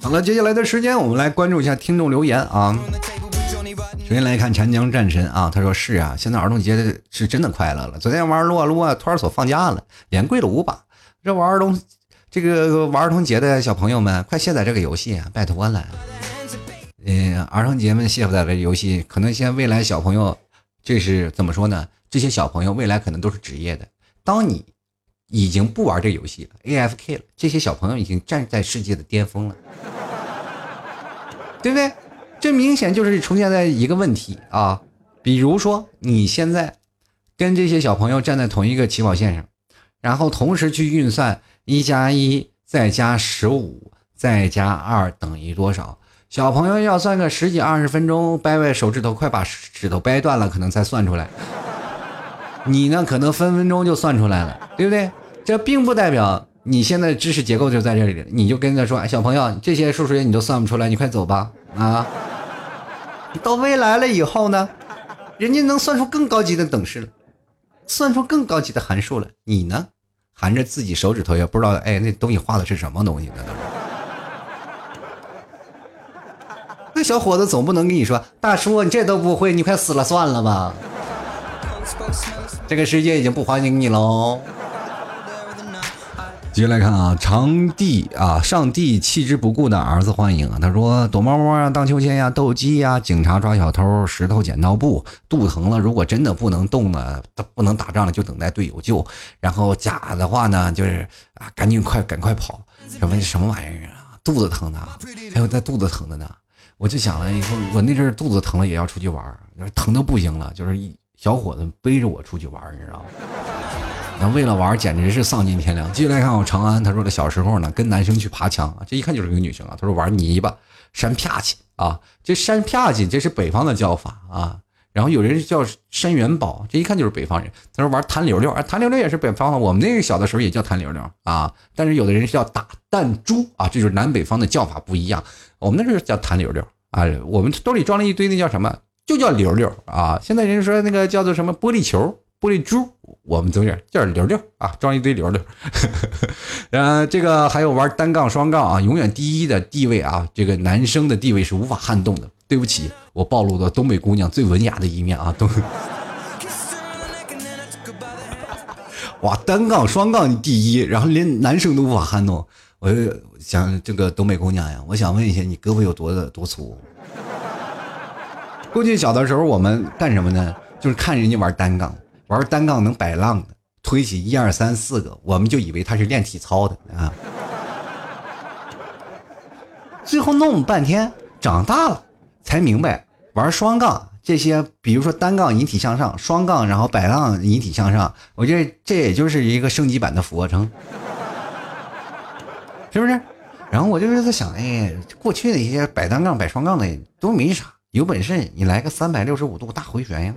好了，接下来的时间我们来关注一下听众留言啊。首先来看长江战神啊，他说是啊，现在儿童节是真的快乐了。昨天玩撸啊撸啊，托儿所放假了，连跪了五把。这玩儿童这个玩儿童节的小朋友们，快卸载这个游戏啊，拜托了。嗯，儿童节们卸载这游戏，可能现在未来小朋友这是怎么说呢？这些小朋友未来可能都是职业的。当你已经不玩这游戏了，AFK 了，这些小朋友已经站在世界的巅峰了，*laughs* 对不对？这明显就是出现在一个问题啊，比如说你现在跟这些小朋友站在同一个起跑线上，然后同时去运算一加一再加十五再加二等于多少，小朋友要算个十几二十分钟，掰掰手指头，快把指头掰断了，可能才算出来。你呢，可能分分钟就算出来了，对不对？这并不代表你现在知识结构就在这里了，你就跟他说：“哎小朋友，这些数学你都算不出来，你快走吧！”啊，到未来了以后呢，人家能算出更高级的等式了，算出更高级的函数了，你呢，含着自己手指头也不知道，哎，那东西画的是什么东西呢？那小伙子总不能跟你说：“大叔，你这都不会，你快死了算了吧。”这个世界已经不欢迎你喽。接下来看啊，长帝啊，上帝弃之不顾的儿子欢迎啊。他说：躲猫猫啊，荡秋千呀，斗鸡呀，警察抓小偷，石头剪刀布，肚子疼了，如果真的不能动了，不能打仗了，就等待队友救。然后假的话呢，就是啊，赶紧快，赶快跑。什么什么玩意儿啊？肚子疼的，还有在肚子疼的呢。我就想了以后，我那阵肚子疼了也要出去玩，疼的不行了，就是一。小伙子背着我出去玩，你知道吗？那为了玩，简直是丧尽天良。继续来看我长安，他说的小时候呢，跟男生去爬墙，这一看就是个女生啊。他说玩泥巴、山啪叽啊，这山啪叽这是北方的叫法啊。然后有人叫山元宝，这一看就是北方人。他说玩弹溜溜，啊，弹溜溜也是北方的。我们那个小的时候也叫弹溜溜啊，但是有的人是叫打弹珠啊，这就是南北方的叫法不一样。我们那时候叫弹溜溜啊，我们兜里装了一堆那叫什么？就叫溜溜啊！现在人说那个叫做什么玻璃球、玻璃珠，我们都是叫溜溜啊，装一堆溜溜。*laughs* 呃，这个还有玩单杠、双杠啊，永远第一的地位啊，这个男生的地位是无法撼动的。对不起，我暴露了东北姑娘最文雅的一面啊！东，*laughs* 哇，单杠、双杠第一，然后连男生都无法撼动。我就想这个东北姑娘呀，我想问一下，你胳膊有多的多粗？过去小的时候，我们干什么呢？就是看人家玩单杠，玩单杠能摆浪的，推起一二三四个，我们就以为他是练体操的啊。*laughs* 最后弄半天，长大了才明白，玩双杠这些，比如说单杠引体向上，双杠然后摆浪引体向上，我觉得这也就是一个升级版的俯卧撑，*laughs* 是不是？然后我就是在想，哎，过去的一些摆单杠、摆双杠的都没啥。有本事你来个三百六十五度大回旋呀！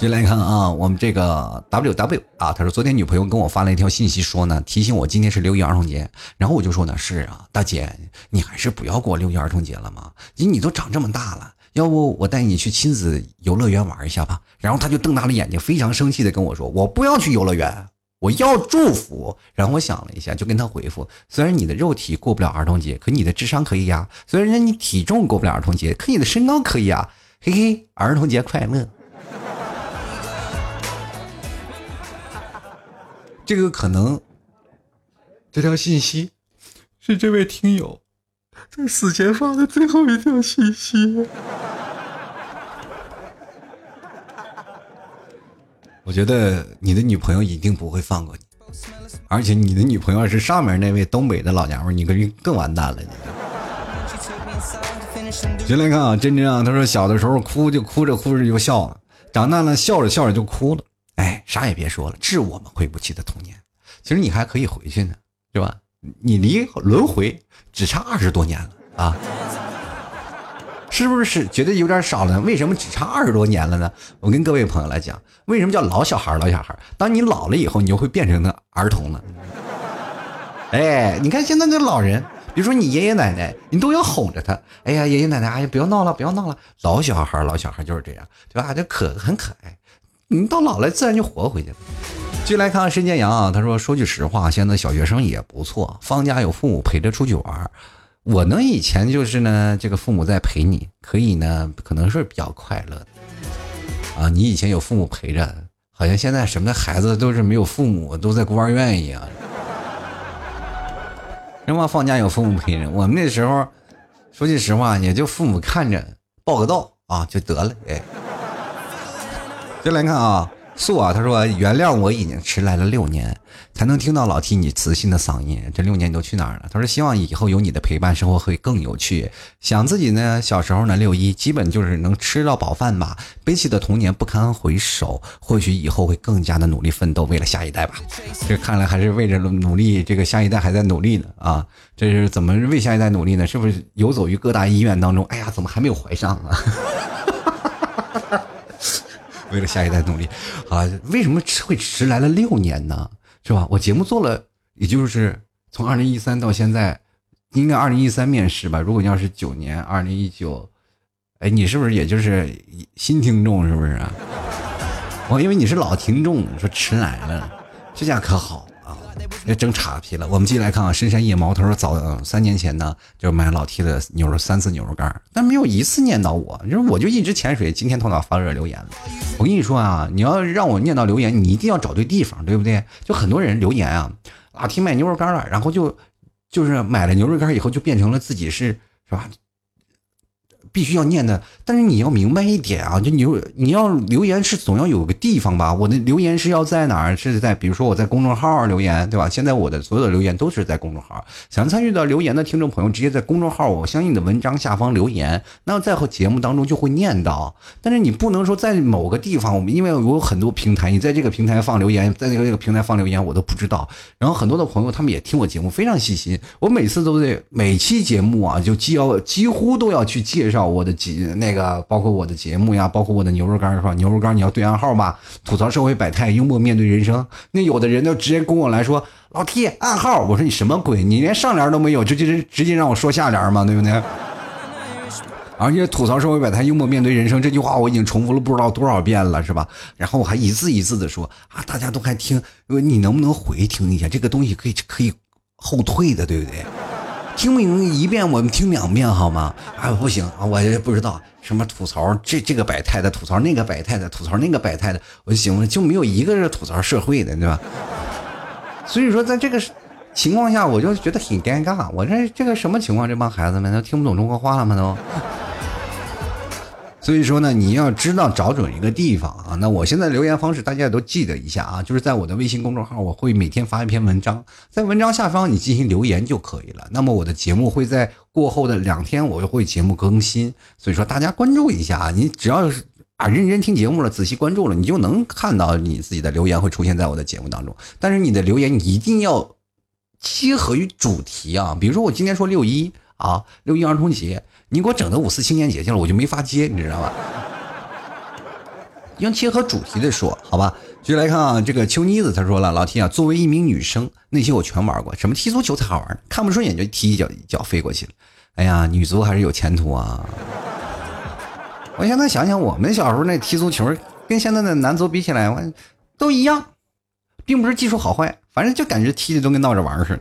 进来看啊，我们这个 W W 啊，他说昨天女朋友跟我发了一条信息，说呢提醒我今天是六一儿童节，然后我就说呢是啊，大姐你还是不要过六一儿童节了嘛，你你都长这么大了，要不我带你去亲子游乐园玩一下吧？然后他就瞪大了眼睛，非常生气的跟我说，我不要去游乐园。我要祝福，然后我想了一下，就跟他回复：虽然你的肉体过不了儿童节，可你的智商可以呀；虽然你体重过不了儿童节，可你的身高可以啊。嘿嘿，儿童节快乐！这个可能，这条信息是这位听友在死前发的最后一条信息。我觉得你的女朋友一定不会放过你，而且你的女朋友是上面那位东北的老娘们，你可更完蛋了。你。进来看啊，真真啊，他说小的时候哭就哭着哭着就笑了，长大了笑着笑着就哭了。哎，啥也别说了，致我们回不去的童年。其实你还可以回去呢，是吧？你离轮回只差二十多年了啊。是不是觉得有点少了？为什么只差二十多年了呢？我跟各位朋友来讲，为什么叫老小孩？老小孩，当你老了以后，你就会变成那儿童了。哎，你看现在这老人，比如说你爷爷奶奶，你都要哄着他。哎呀，爷爷奶奶，哎呀，不要闹了，不要闹了。老小孩，老小孩就是这样，对吧？就可很可爱。你到老了，自然就活回去了。进来看申建阳啊，他说：“说句实话，现在小学生也不错，放假有父母陪着出去玩。”我呢，以前就是呢，这个父母在陪你，可以呢，可能是比较快乐的啊。你以前有父母陪着，好像现在什么孩子都是没有父母，都在孤儿院一样。什么放假有父母陪着？*laughs* 我们那时候，说句实话，也就父母看着报个到啊就得了，哎。*laughs* 就来看啊。素啊，他说：“原谅我已经迟来了六年，才能听到老 T 你磁性的嗓音。这六年你都去哪儿了？”他说：“希望以后有你的陪伴，生活会更有趣。想自己呢，小时候呢，六一基本就是能吃到饱饭吧。悲戚的童年不堪回首，或许以后会更加的努力奋斗，为了下一代吧。这看来还是为着努力，这个下一代还在努力呢啊！这是怎么为下一代努力呢？是不是游走于各大医院当中？哎呀，怎么还没有怀上啊？”哈哈哈为了下一代努力，啊，为什么会迟来了六年呢？是吧？我节目做了，也就是从二零一三到现在，应该二零一三面试吧。如果你要是九年，二零一九，哎，你是不是也就是新听众？是不是啊？*laughs* 我因为你是老听众，说迟来了，这下可好。那真岔皮了。我们继续来看啊，深山夜毛头早三年前呢，就买老 T 的牛肉三次牛肉干，但没有一次念叨我，就是我就一直潜水。今天头脑发热留言了。我跟你说啊，你要让我念叨留言，你一定要找对地方，对不对？就很多人留言啊，老 T 买牛肉干了，然后就就是买了牛肉干以后，就变成了自己是是吧？必须要念的，但是你要明白一点啊，就你你要留言是总要有个地方吧？我的留言是要在哪儿？是在比如说我在公众号留言，对吧？现在我的所有的留言都是在公众号。想参与到留言的听众朋友，直接在公众号我相应的文章下方留言，那在和节目当中就会念到。但是你不能说在某个地方，我们因为我有很多平台，你在这个平台放留言，在那个这个平台放留言，我都不知道。然后很多的朋友他们也听我节目，非常细心。我每次都得每期节目啊，就既要几乎都要去介绍。我的节那个包括我的节目呀，包括我的牛肉干是吧？牛肉干你要对暗号吧？吐槽社会百态，幽默面对人生。那有的人就直接跟我来说：“老 T 暗号。”我说：“你什么鬼？你连上联都没有，就直接直接让我说下联嘛，对不对？”而且吐槽社会百态，幽默面对人生这句话我已经重复了不知道多少遍了，是吧？然后我还一字一字的说啊，大家都还听，你能不能回听一下？这个东西可以可以后退的，对不对？听不明一遍，我们听两遍好吗？啊，不行啊，我也不知道什么吐槽这这个百态的吐槽那个百态的吐槽那个百态的，我就行了，就没有一个是吐槽社会的，对吧？所以说，在这个情况下，我就觉得很尴尬。我这这个什么情况？这帮孩子们都听不懂中国话了吗？都？所以说呢，你要知道找准一个地方啊。那我现在留言方式大家也都记得一下啊，就是在我的微信公众号，我会每天发一篇文章，在文章下方你进行留言就可以了。那么我的节目会在过后的两天我就会节目更新，所以说大家关注一下啊。你只要是啊认真听节目了，仔细关注了，你就能看到你自己的留言会出现在我的节目当中。但是你的留言你一定要切合于主题啊，比如说我今天说六一啊，六一儿童节。你给我整的五四青年节去了，我就没法接，你知道吧？*laughs* 要切合主题的说，好吧？继续来看啊，这个秋妮子她说了，老天啊，作为一名女生，那些我全玩过，什么踢足球才好玩，看不顺眼就踢一脚，一脚飞过去了。哎呀，女足还是有前途啊！我现在想想，我们小时候那踢足球，跟现在的男足比起来，我都一样，并不是技术好坏，反正就感觉踢的都跟闹着玩似的。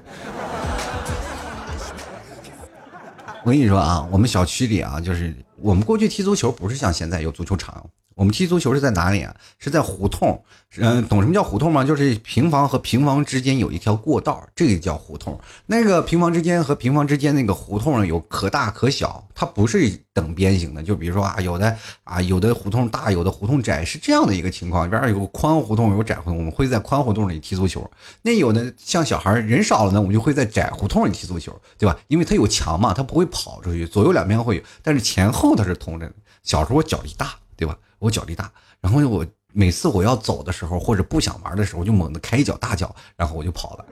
我跟你说啊，我们小区里啊，就是我们过去踢足球，不是像现在有足球场。我们踢足球是在哪里啊？是在胡同。嗯，懂什么叫胡同吗？就是平房和平房之间有一条过道，这个叫胡同。那个平房之间和平房之间那个胡同有可大可小，它不是等边形的。就比如说啊，有的啊，有的胡同大，有的胡同窄，是这样的一个情况。里边上有宽胡同，有窄胡同，我们会在宽胡同里踢足球。那有的像小孩人少了呢，我们就会在窄胡同里踢足球，对吧？因为它有墙嘛，它不会跑出去，左右两边会有，但是前后它是通着的。小时候我脚力大，对吧？我脚力大，然后我。每次我要走的时候，或者不想玩的时候，就猛地开一脚大脚，然后我就跑了。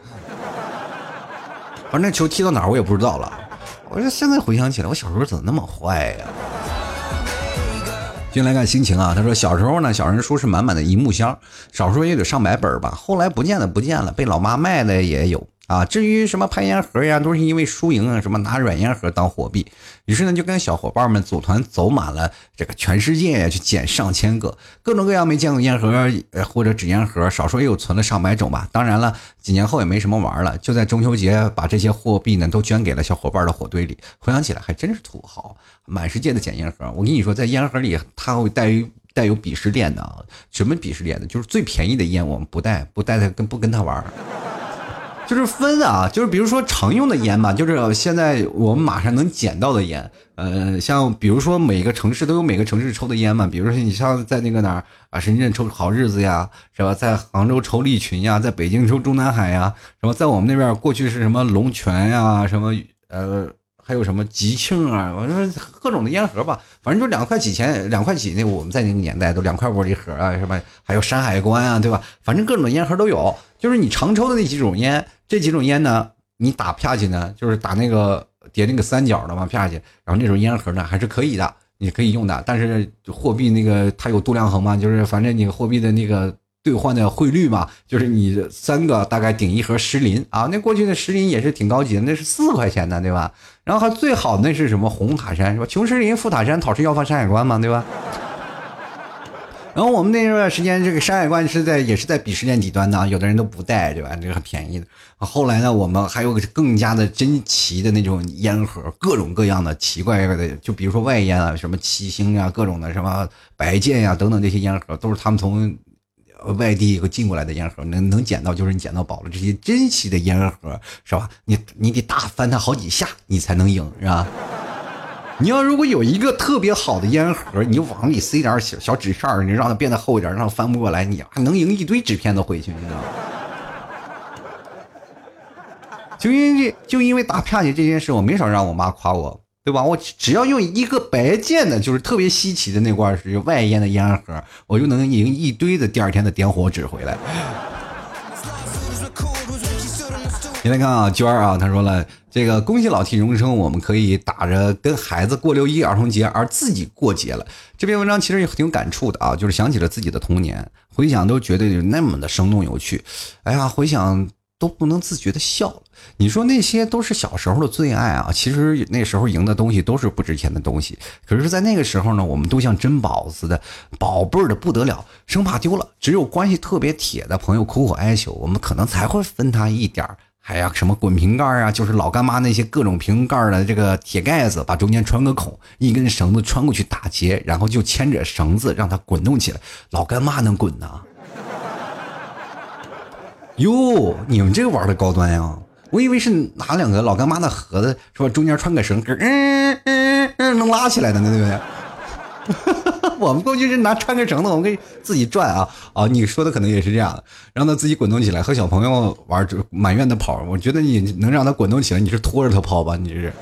反正球踢到哪儿我也不知道了。我说现在回想起来，我小时候怎么那么坏呀？进来看心情啊，他说小时候呢，小人书是满满的一木箱，少说也得上百本吧。后来不见了不见了，被老妈卖的也有。啊，至于什么拍烟盒呀，都是因为输赢啊，什么拿软烟盒当货币。于是呢，就跟小伙伴们组团走满了这个全世界呀，去捡上千个各种各样没见过烟盒或者纸烟盒，少说也有存了上百种吧。当然了，几年后也没什么玩了，就在中秋节把这些货币呢都捐给了小伙伴的火堆里。回想起来还真是土豪，满世界的捡烟盒。我跟你说，在烟盒里它会带带有鄙视链的，什么鄙视链的？就是最便宜的烟我们不带，不带它跟不跟他玩。就是分啊，就是比如说常用的烟嘛，就是现在我们马上能捡到的烟。呃，像比如说每个城市都有每个城市抽的烟嘛，比如说你像在那个哪儿啊，深圳抽好日子呀，是吧？在杭州抽利群呀，在北京抽中南海呀，什么在我们那边过去是什么龙泉呀，什么呃。还有什么吉庆啊？我说各种的烟盒吧，反正就两块几钱，两块几那我们在那个年代都两块五一盒啊，什么还有山海关啊，对吧？反正各种的烟盒都有。就是你常抽的那几种烟，这几种烟呢，你打啪去呢，就是打那个叠那个三角的嘛啪去，然后那种烟盒呢还是可以的，你可以用的。但是货币那个它有度量衡嘛，就是反正你货币的那个。兑换的汇率嘛，就是你三个大概顶一盒石林啊，那过去的石林也是挺高级的，那是四块钱的，对吧？然后还最好那是什么红塔山是吧？穷石林、富塔山、讨吃要饭山海关嘛，对吧？然后我们那段时间这个山海关是在也是在鄙视链底端的，有的人都不带，对吧？这个很便宜的。后来呢，我们还有更加的珍奇的那种烟盒，各种各样的奇怪的，就比如说外烟啊，什么七星啊，各种的什么白剑呀等等这些烟盒，都是他们从。外地有个进过来的烟盒，能能捡到就是你捡到宝了。这些珍稀的烟盒是吧？你你得大翻它好几下，你才能赢是吧？你要如果有一个特别好的烟盒，你就往里塞点小小纸片你让它变得厚一点，让它翻不过来，你还能赢一堆纸片子回去，你知道吗？就因为就因为打啪叽这件事，我没少让我妈夸我。对吧？我只要用一个白键的，就是特别稀奇的那罐是外烟的烟盒，我就能赢一堆的第二天的点火纸回来。你来看啊，娟儿啊，他说了，这个恭喜老 T 荣升，我们可以打着跟孩子过六一儿童节，而自己过节了。这篇文章其实也挺有感触的啊，就是想起了自己的童年，回想都觉得那么的生动有趣。哎呀，回想。都不能自觉的笑了。你说那些都是小时候的最爱啊，其实那时候赢的东西都是不值钱的东西。可是，在那个时候呢，我们都像珍宝似的，宝贝儿的不得了，生怕丢了。只有关系特别铁的朋友苦苦哀求，我们可能才会分他一点儿。还呀，什么滚瓶盖啊，就是老干妈那些各种瓶盖的这个铁盖子，把中间穿个孔，一根绳子穿过去打结，然后就牵着绳子让它滚动起来。老干妈能滚呐？哟，你们这个玩的高端呀！我以为是拿两个老干妈的盒子，是吧？中间穿个绳，嗯嗯嗯，能拉起来的呢，对不对？*laughs* 我们过去是拿穿个绳子，我们可以自己转啊啊！你说的可能也是这样的，让他自己滚动起来，和小朋友玩就满院的跑。我觉得你能让他滚动起来，你是拖着他跑吧？你这是。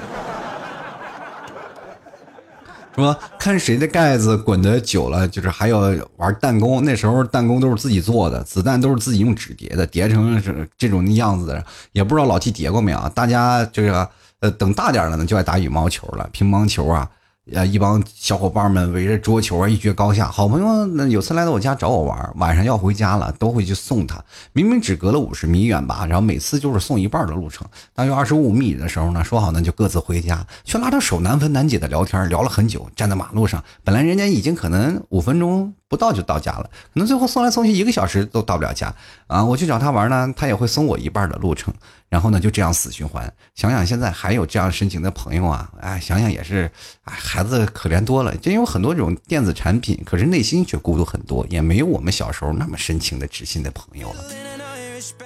说看谁的盖子滚得久了，就是还有玩弹弓。那时候弹弓都是自己做的，子弹都是自己用纸叠的，叠成是这种样子的。也不知道老 T 叠过没有？大家这个呃，等大点了呢，就爱打羽毛球了，乒乓球啊。呃，一帮小伙伴们围着桌球啊，一决高下。好朋友那有次来到我家找我玩，晚上要回家了，都会去送他。明明只隔了五十米远吧，然后每次就是送一半的路程。大约二十五米的时候呢，说好呢就各自回家，却拉着手难分难解的聊天，聊了很久。站在马路上，本来人家已经可能五分钟。不到就到家了，可能最后送来送去一个小时都到不了家啊！我去找他玩呢，他也会送我一半的路程，然后呢就这样死循环。想想现在还有这样深情的朋友啊，哎，想想也是，哎，孩子可怜多了。真有很多这种电子产品，可是内心却孤独很多，也没有我们小时候那么深情的知心的朋友了。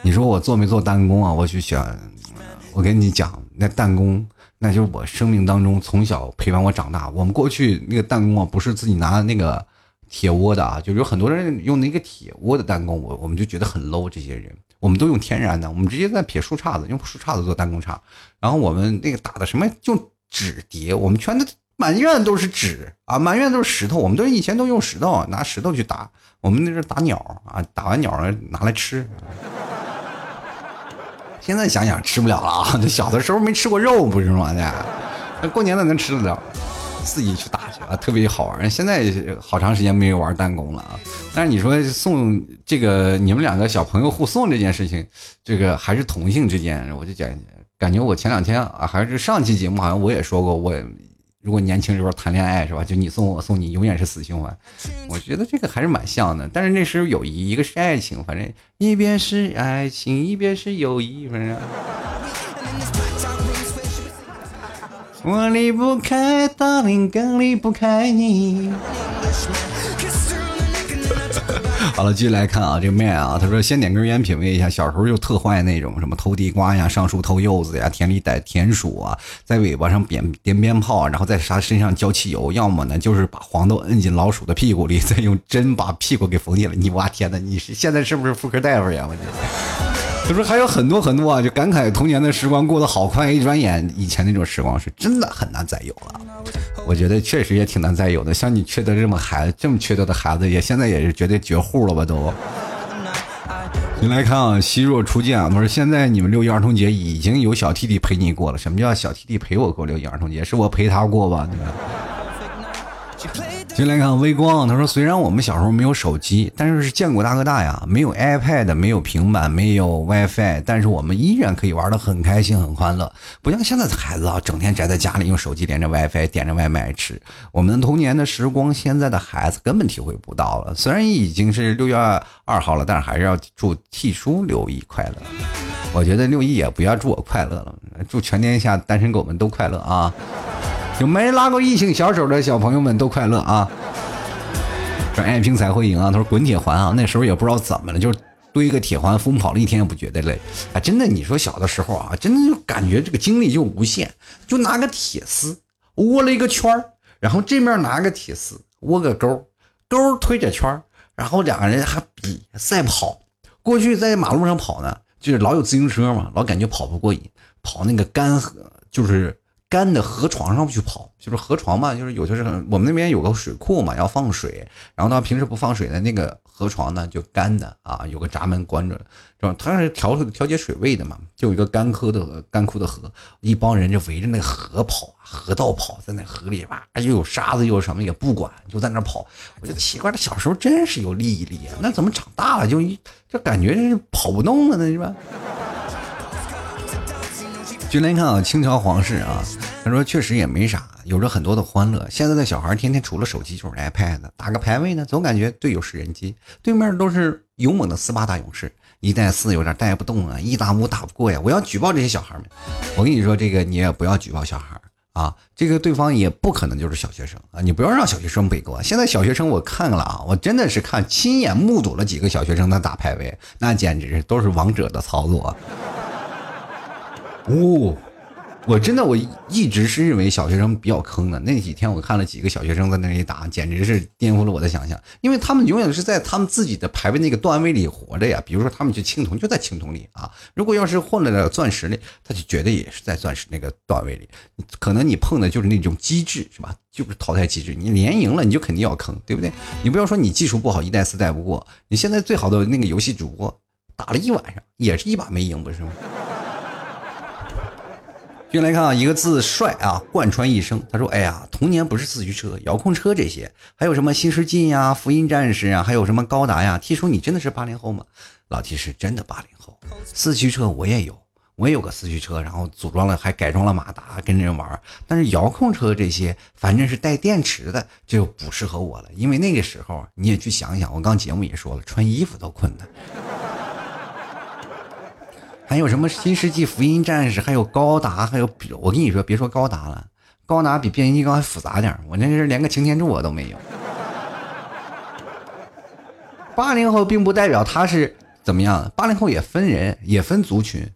你说我做没做弹弓啊？我去想，我跟你讲，那弹弓，那就是我生命当中从小陪伴我长大。我们过去那个弹弓啊，不是自己拿那个。铁窝的啊，就有很多人用那个铁窝的弹弓，我我们就觉得很 low。这些人，我们都用天然的，我们直接在撇树杈子，用树杈子做弹弓叉。然后我们那个打的什么用纸叠，我们全都满院都是纸啊，满院都是石头。我们都以前都用石头，拿石头去打。我们那是打鸟啊，打完鸟拿来吃。现在想想吃不了了啊，这小的时候没吃过肉不是吗？那过年了能吃得了。自己去打啊，特别好玩。现在好长时间没有玩弹弓了啊。但是你说送这个你们两个小朋友互送这件事情，这个还是同性之间，我就讲感觉我前两天啊，还是上期节目好像我也说过，我如果年轻时候谈恋爱是吧，就你送我送你，永远是死循环。我觉得这个还是蛮像的。但是那时候友谊，一个是爱情，反正一边是爱情，一边是友谊，反正。*laughs* 我离不开大林，更离不开你。*laughs* 好了，继续来看啊，这个麦啊，他说先点根烟品味一下，小时候就特坏那种什么偷地瓜呀、上树偷柚子呀、田里逮田鼠啊，在尾巴上点点 *laughs* 鞭炮，然后在啥身上浇汽油，要么呢就是把黄豆摁进老鼠的屁股里，再用针把屁股给缝起来。你哇天哪，你是现在是不是妇科大夫呀？我这，他说还有很多很多啊，就感慨童年的时光过得好快，一转眼以前那种时光是真的很难再有了。我觉得确实也挺难再有的，像你缺德这么孩子，这么缺德的孩子，也现在也是绝对绝户了吧都。你来看啊，希若初见啊，他说现在你们六一儿童节已经有小弟弟陪你过了，什么叫小弟弟陪我过六一儿童节？是我陪他过吧？对吧？进来看微光，他说：“虽然我们小时候没有手机，但是是见过大哥大呀，没有 iPad，没有平板，没有 WiFi，但是我们依然可以玩的很开心、很欢乐。不像现在的孩子啊，整天宅在家里，用手机连着 WiFi，点着外卖吃。我们童年的时光，现在的孩子根本体会不到了。虽然已经是六月二号了，但是还是要祝 T 叔六一快乐。我觉得六一也不要祝我快乐了，祝全天下单身狗们都快乐啊！”没拉过异性小手的小朋友们都快乐啊！说爱拼才会赢啊！他说滚铁环啊！那时候也不知道怎么了，就是堆个铁环疯跑了一天也不觉得累啊！真的，你说小的时候啊，真的就感觉这个精力就无限，就拿个铁丝窝了一个圈然后这面拿个铁丝窝个钩，钩推着圈然后两个人还比赛跑。过去在马路上跑呢，就是老有自行车嘛，老感觉跑不过瘾，跑那个干河就是。干的河床上去跑，就是河床嘛，就是有些是我们那边有个水库嘛，要放水，然后呢平时不放水的那个河床呢就干的啊，有个闸门关着，是吧？它是调调节水位的嘛，就有一个干枯的干枯的河，一帮人就围着那个河跑，河道跑，在那河里吧，又有沙子又有什么也不管，就在那跑。我就奇怪，这小时候真是有毅力啊，那怎么长大了就一这感觉跑不动了呢，是吧？就来看啊，清朝皇室啊，他说确实也没啥，有着很多的欢乐。现在的小孩天天除了手机就是 iPad，打个排位呢，总感觉队友是人机，对面都是勇猛的斯巴达勇士，一带四有点带不动啊，一打五打不过呀。我要举报这些小孩们，我跟你说，这个你也不要举报小孩啊，这个对方也不可能就是小学生啊，你不要让小学生背锅。现在小学生我看了啊，我真的是看亲眼目睹了几个小学生在打排位，那简直都是王者的操作。哦，我真的我一直是认为小学生比较坑的。那几天我看了几个小学生在那里打，简直是颠覆了我的想象。因为他们永远是在他们自己的排位那个段位里活着呀。比如说他们去青铜，就在青铜里啊。如果要是混了钻石里，他就绝对也是在钻石那个段位里。可能你碰的就是那种机制，是吧？就是淘汰机制。你连赢了，你就肯定要坑，对不对？你不要说你技术不好，一代四代不过。你现在最好的那个游戏主播，打了一晚上，也是一把没赢，不是吗？进来看啊，一个字帅啊，贯穿一生。他说：“哎呀，童年不是四驱车、遥控车这些，还有什么新世纪呀、福音战士啊，还有什么高达呀。”T 叔，你真的是八零后吗？老 T 是真的八零后。四驱车我也有，我也有个四驱车，然后组装了，还改装了马达，跟人玩。但是遥控车这些，反正是带电池的，就不适合我了。因为那个时候你也去想想，我刚节目也说了，穿衣服都困难。还有什么新世纪福音战士，还有高达，还有我跟你说，别说高达了，高达比变形金刚还复杂点我那是连个擎天柱我都没有。八零后并不代表他是怎么样，八零后也分人，也分族群。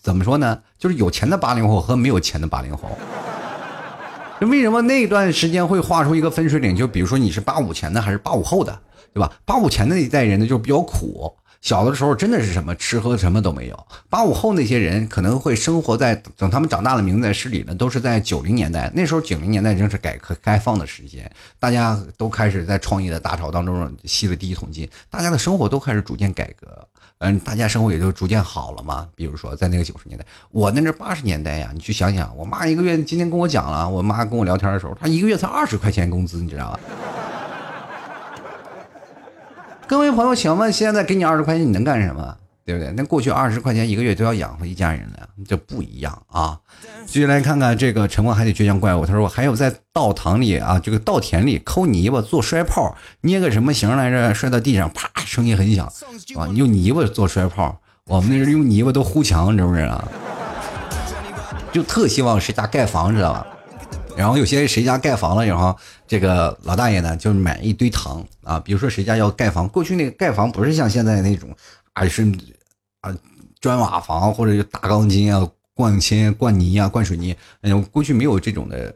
怎么说呢？就是有钱的八零后和没有钱的八零后。就为什么那段时间会画出一个分水岭？就比如说你是八五前的还是八五后的，对吧？八五前的那一代人呢，就比较苦。小的时候真的是什么吃喝什么都没有。八五后那些人可能会生活在等他们长大了，名字在市里呢，都是在九零年代。那时候九零年代正是改革开放的时间，大家都开始在创业的大潮当中吸了第一桶金，大家的生活都开始逐渐改革，嗯，大家生活也就逐渐好了嘛。比如说在那个九十年代，我那是八十年代呀，你去想想，我妈一个月今天跟我讲了，我妈跟我聊天的时候，她一个月才二十块钱工资，你知道吧？各位朋友，请问现在给你二十块钱，你能干什么？对不对？那过去二十块钱一个月都要养活一家人了，这不一样啊！继续来看看这个陈光海底倔强怪物，他说我：“还有在稻塘里啊，这个稻田里抠泥巴做摔炮，捏个什么形来着？摔到地上，啪，声音很响啊！用泥巴做摔炮，我们那是用泥巴都糊墙，知不知道？就特希望谁家盖房，知道吧？然后有些谁家盖房了，然后这个老大爷呢就买一堆糖啊，比如说谁家要盖房，过去那个盖房不是像现在那种，啊是啊砖瓦房或者大钢筋啊、灌铅、灌泥啊、灌水泥，哎呦，过去没有这种的。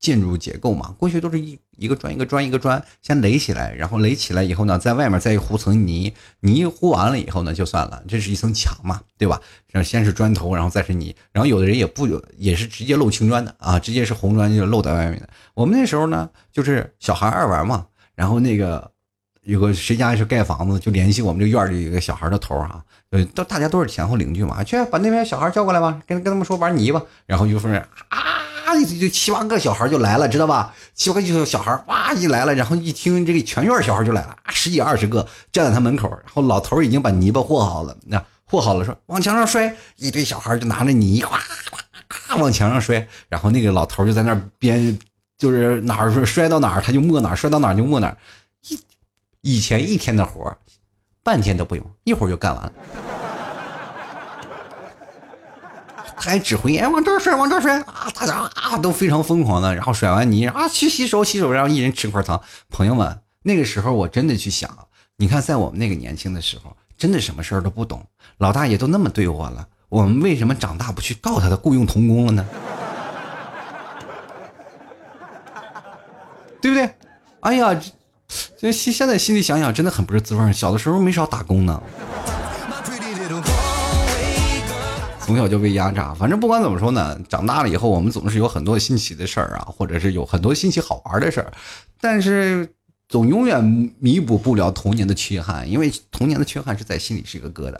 建筑结构嘛，过去都是一一个砖一个砖一个砖先垒起来，然后垒起来以后呢，在外面再糊层泥，泥糊完了以后呢，就算了，这是一层墙嘛，对吧？然后先是砖头，然后再是泥，然后有的人也不也是直接漏青砖的啊，直接是红砖就漏在外面的。我们那时候呢，就是小孩爱玩嘛，然后那个有个谁家是盖房子，就联系我们这院里一个小孩的头啊，呃，都大家都是前后邻居嘛，去把那边小孩叫过来吧，跟跟他们说玩泥吧，然后有夫人啊。就七八个小孩就来了，知道吧？七八个小孩哇一来了，然后一听这个全院小孩就来了，十几二十个站在他门口，然后老头已经把泥巴和好了，那和好了说往墙上摔，一堆小孩就拿着泥哗哗哗往墙上摔，然后那个老头就在那边，就是哪儿摔到哪儿他就抹哪儿，摔到哪儿就抹哪儿。以以前一天的活半天都不用，一会儿就干完了。他还指挥，哎，往这儿摔，往这儿摔啊！大家啊都非常疯狂的，然后甩完泥啊去洗手，洗手，然后一人吃块糖。朋友们，那个时候我真的去想，你看在我们那个年轻的时候，真的什么事儿都不懂，老大爷都那么对我了，我们为什么长大不去告他的雇佣童工了呢？*laughs* 对不对？哎呀，这现现在心里想想，真的很不是滋味小的时候没少打工呢。从小就被压榨，反正不管怎么说呢，长大了以后我们总是有很多新奇的事儿啊，或者是有很多新奇好玩的事儿，但是总永远弥补不了童年的缺憾，因为童年的缺憾是在心里是一个疙瘩。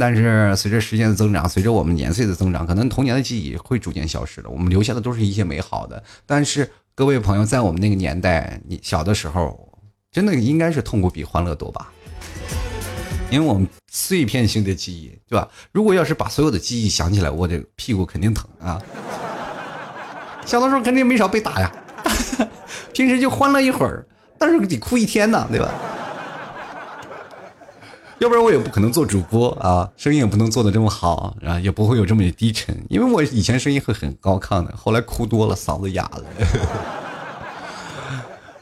但是随着时间的增长，随着我们年岁的增长，可能童年的记忆会逐渐消失了，我们留下的都是一些美好的。但是各位朋友，在我们那个年代，你小的时候，真的应该是痛苦比欢乐多吧？因为我们碎片性的记忆，对吧？如果要是把所有的记忆想起来，我的屁股肯定疼啊！小的时候肯定没少被打呀，*laughs* 平时就欢乐一会儿，但是得哭一天呢，对吧？要不然我也不可能做主播啊，声音也不能做的这么好啊，也不会有这么低沉，因为我以前声音会很高亢的，后来哭多了，嗓子哑了。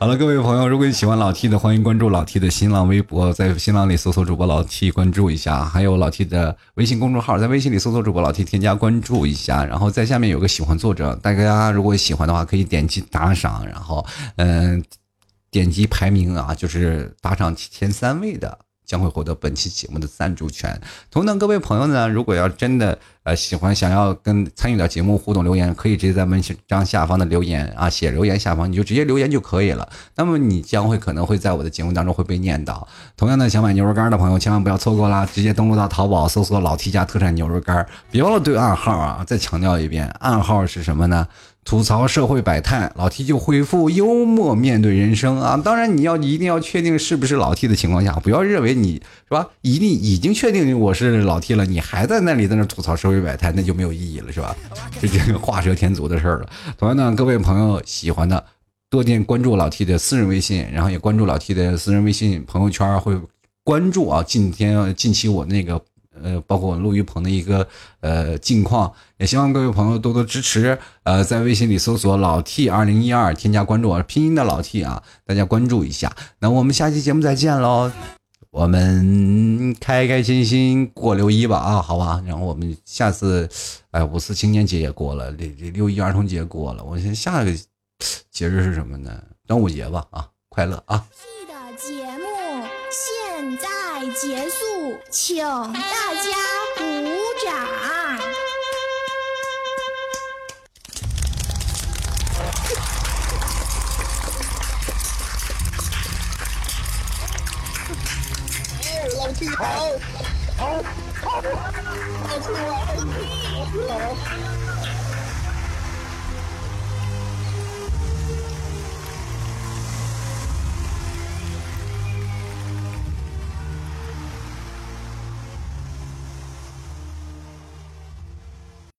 好了，各位朋友，如果你喜欢老 T 的，欢迎关注老 T 的新浪微博，在新浪里搜索主播老 T，关注一下。还有老 T 的微信公众号，在微信里搜索主播老 T，添加关注一下。然后在下面有个喜欢作者，大家如果喜欢的话，可以点击打赏，然后嗯，点击排名啊，就是打赏前三位的。将会获得本期节目的赞助权。同等，各位朋友呢，如果要真的呃喜欢，想要跟参与到节目互动留言，可以直接在文章下方的留言啊，写留言下方你就直接留言就可以了。那么你将会可能会在我的节目当中会被念叨。同样的，想买牛肉干的朋友千万不要错过啦，直接登录到淘宝搜索“老 T 家特产牛肉干”，别忘了对暗号啊！再强调一遍，暗号是什么呢？吐槽社会百态，老 T 就恢复幽默面对人生啊！当然你要一定要确定是不是老 T 的情况下，不要认为你是吧？一定已经确定我是老 T 了，你还在那里在那吐槽社会百态，那就没有意义了，是吧？这就画蛇添足的事儿了。同样呢，各位朋友喜欢的，多点关注老 T 的私人微信，然后也关注老 T 的私人微信朋友圈，会关注啊。今天近期我那个。呃，包括我陆玉鹏的一个呃近况，也希望各位朋友多多支持。呃，在微信里搜索“老 T 二零一二”，添加关注，拼音的老 T 啊，大家关注一下。那我们下期节目再见喽，我们开开心心过六一吧啊，好吧。然后我们下次，哎，五四青年节也过了，六六一儿童节过了，我先下个节日是什么呢？端午节吧啊，快乐啊！的节目现在结束，请大家老铁好，好，好，老铁好，好。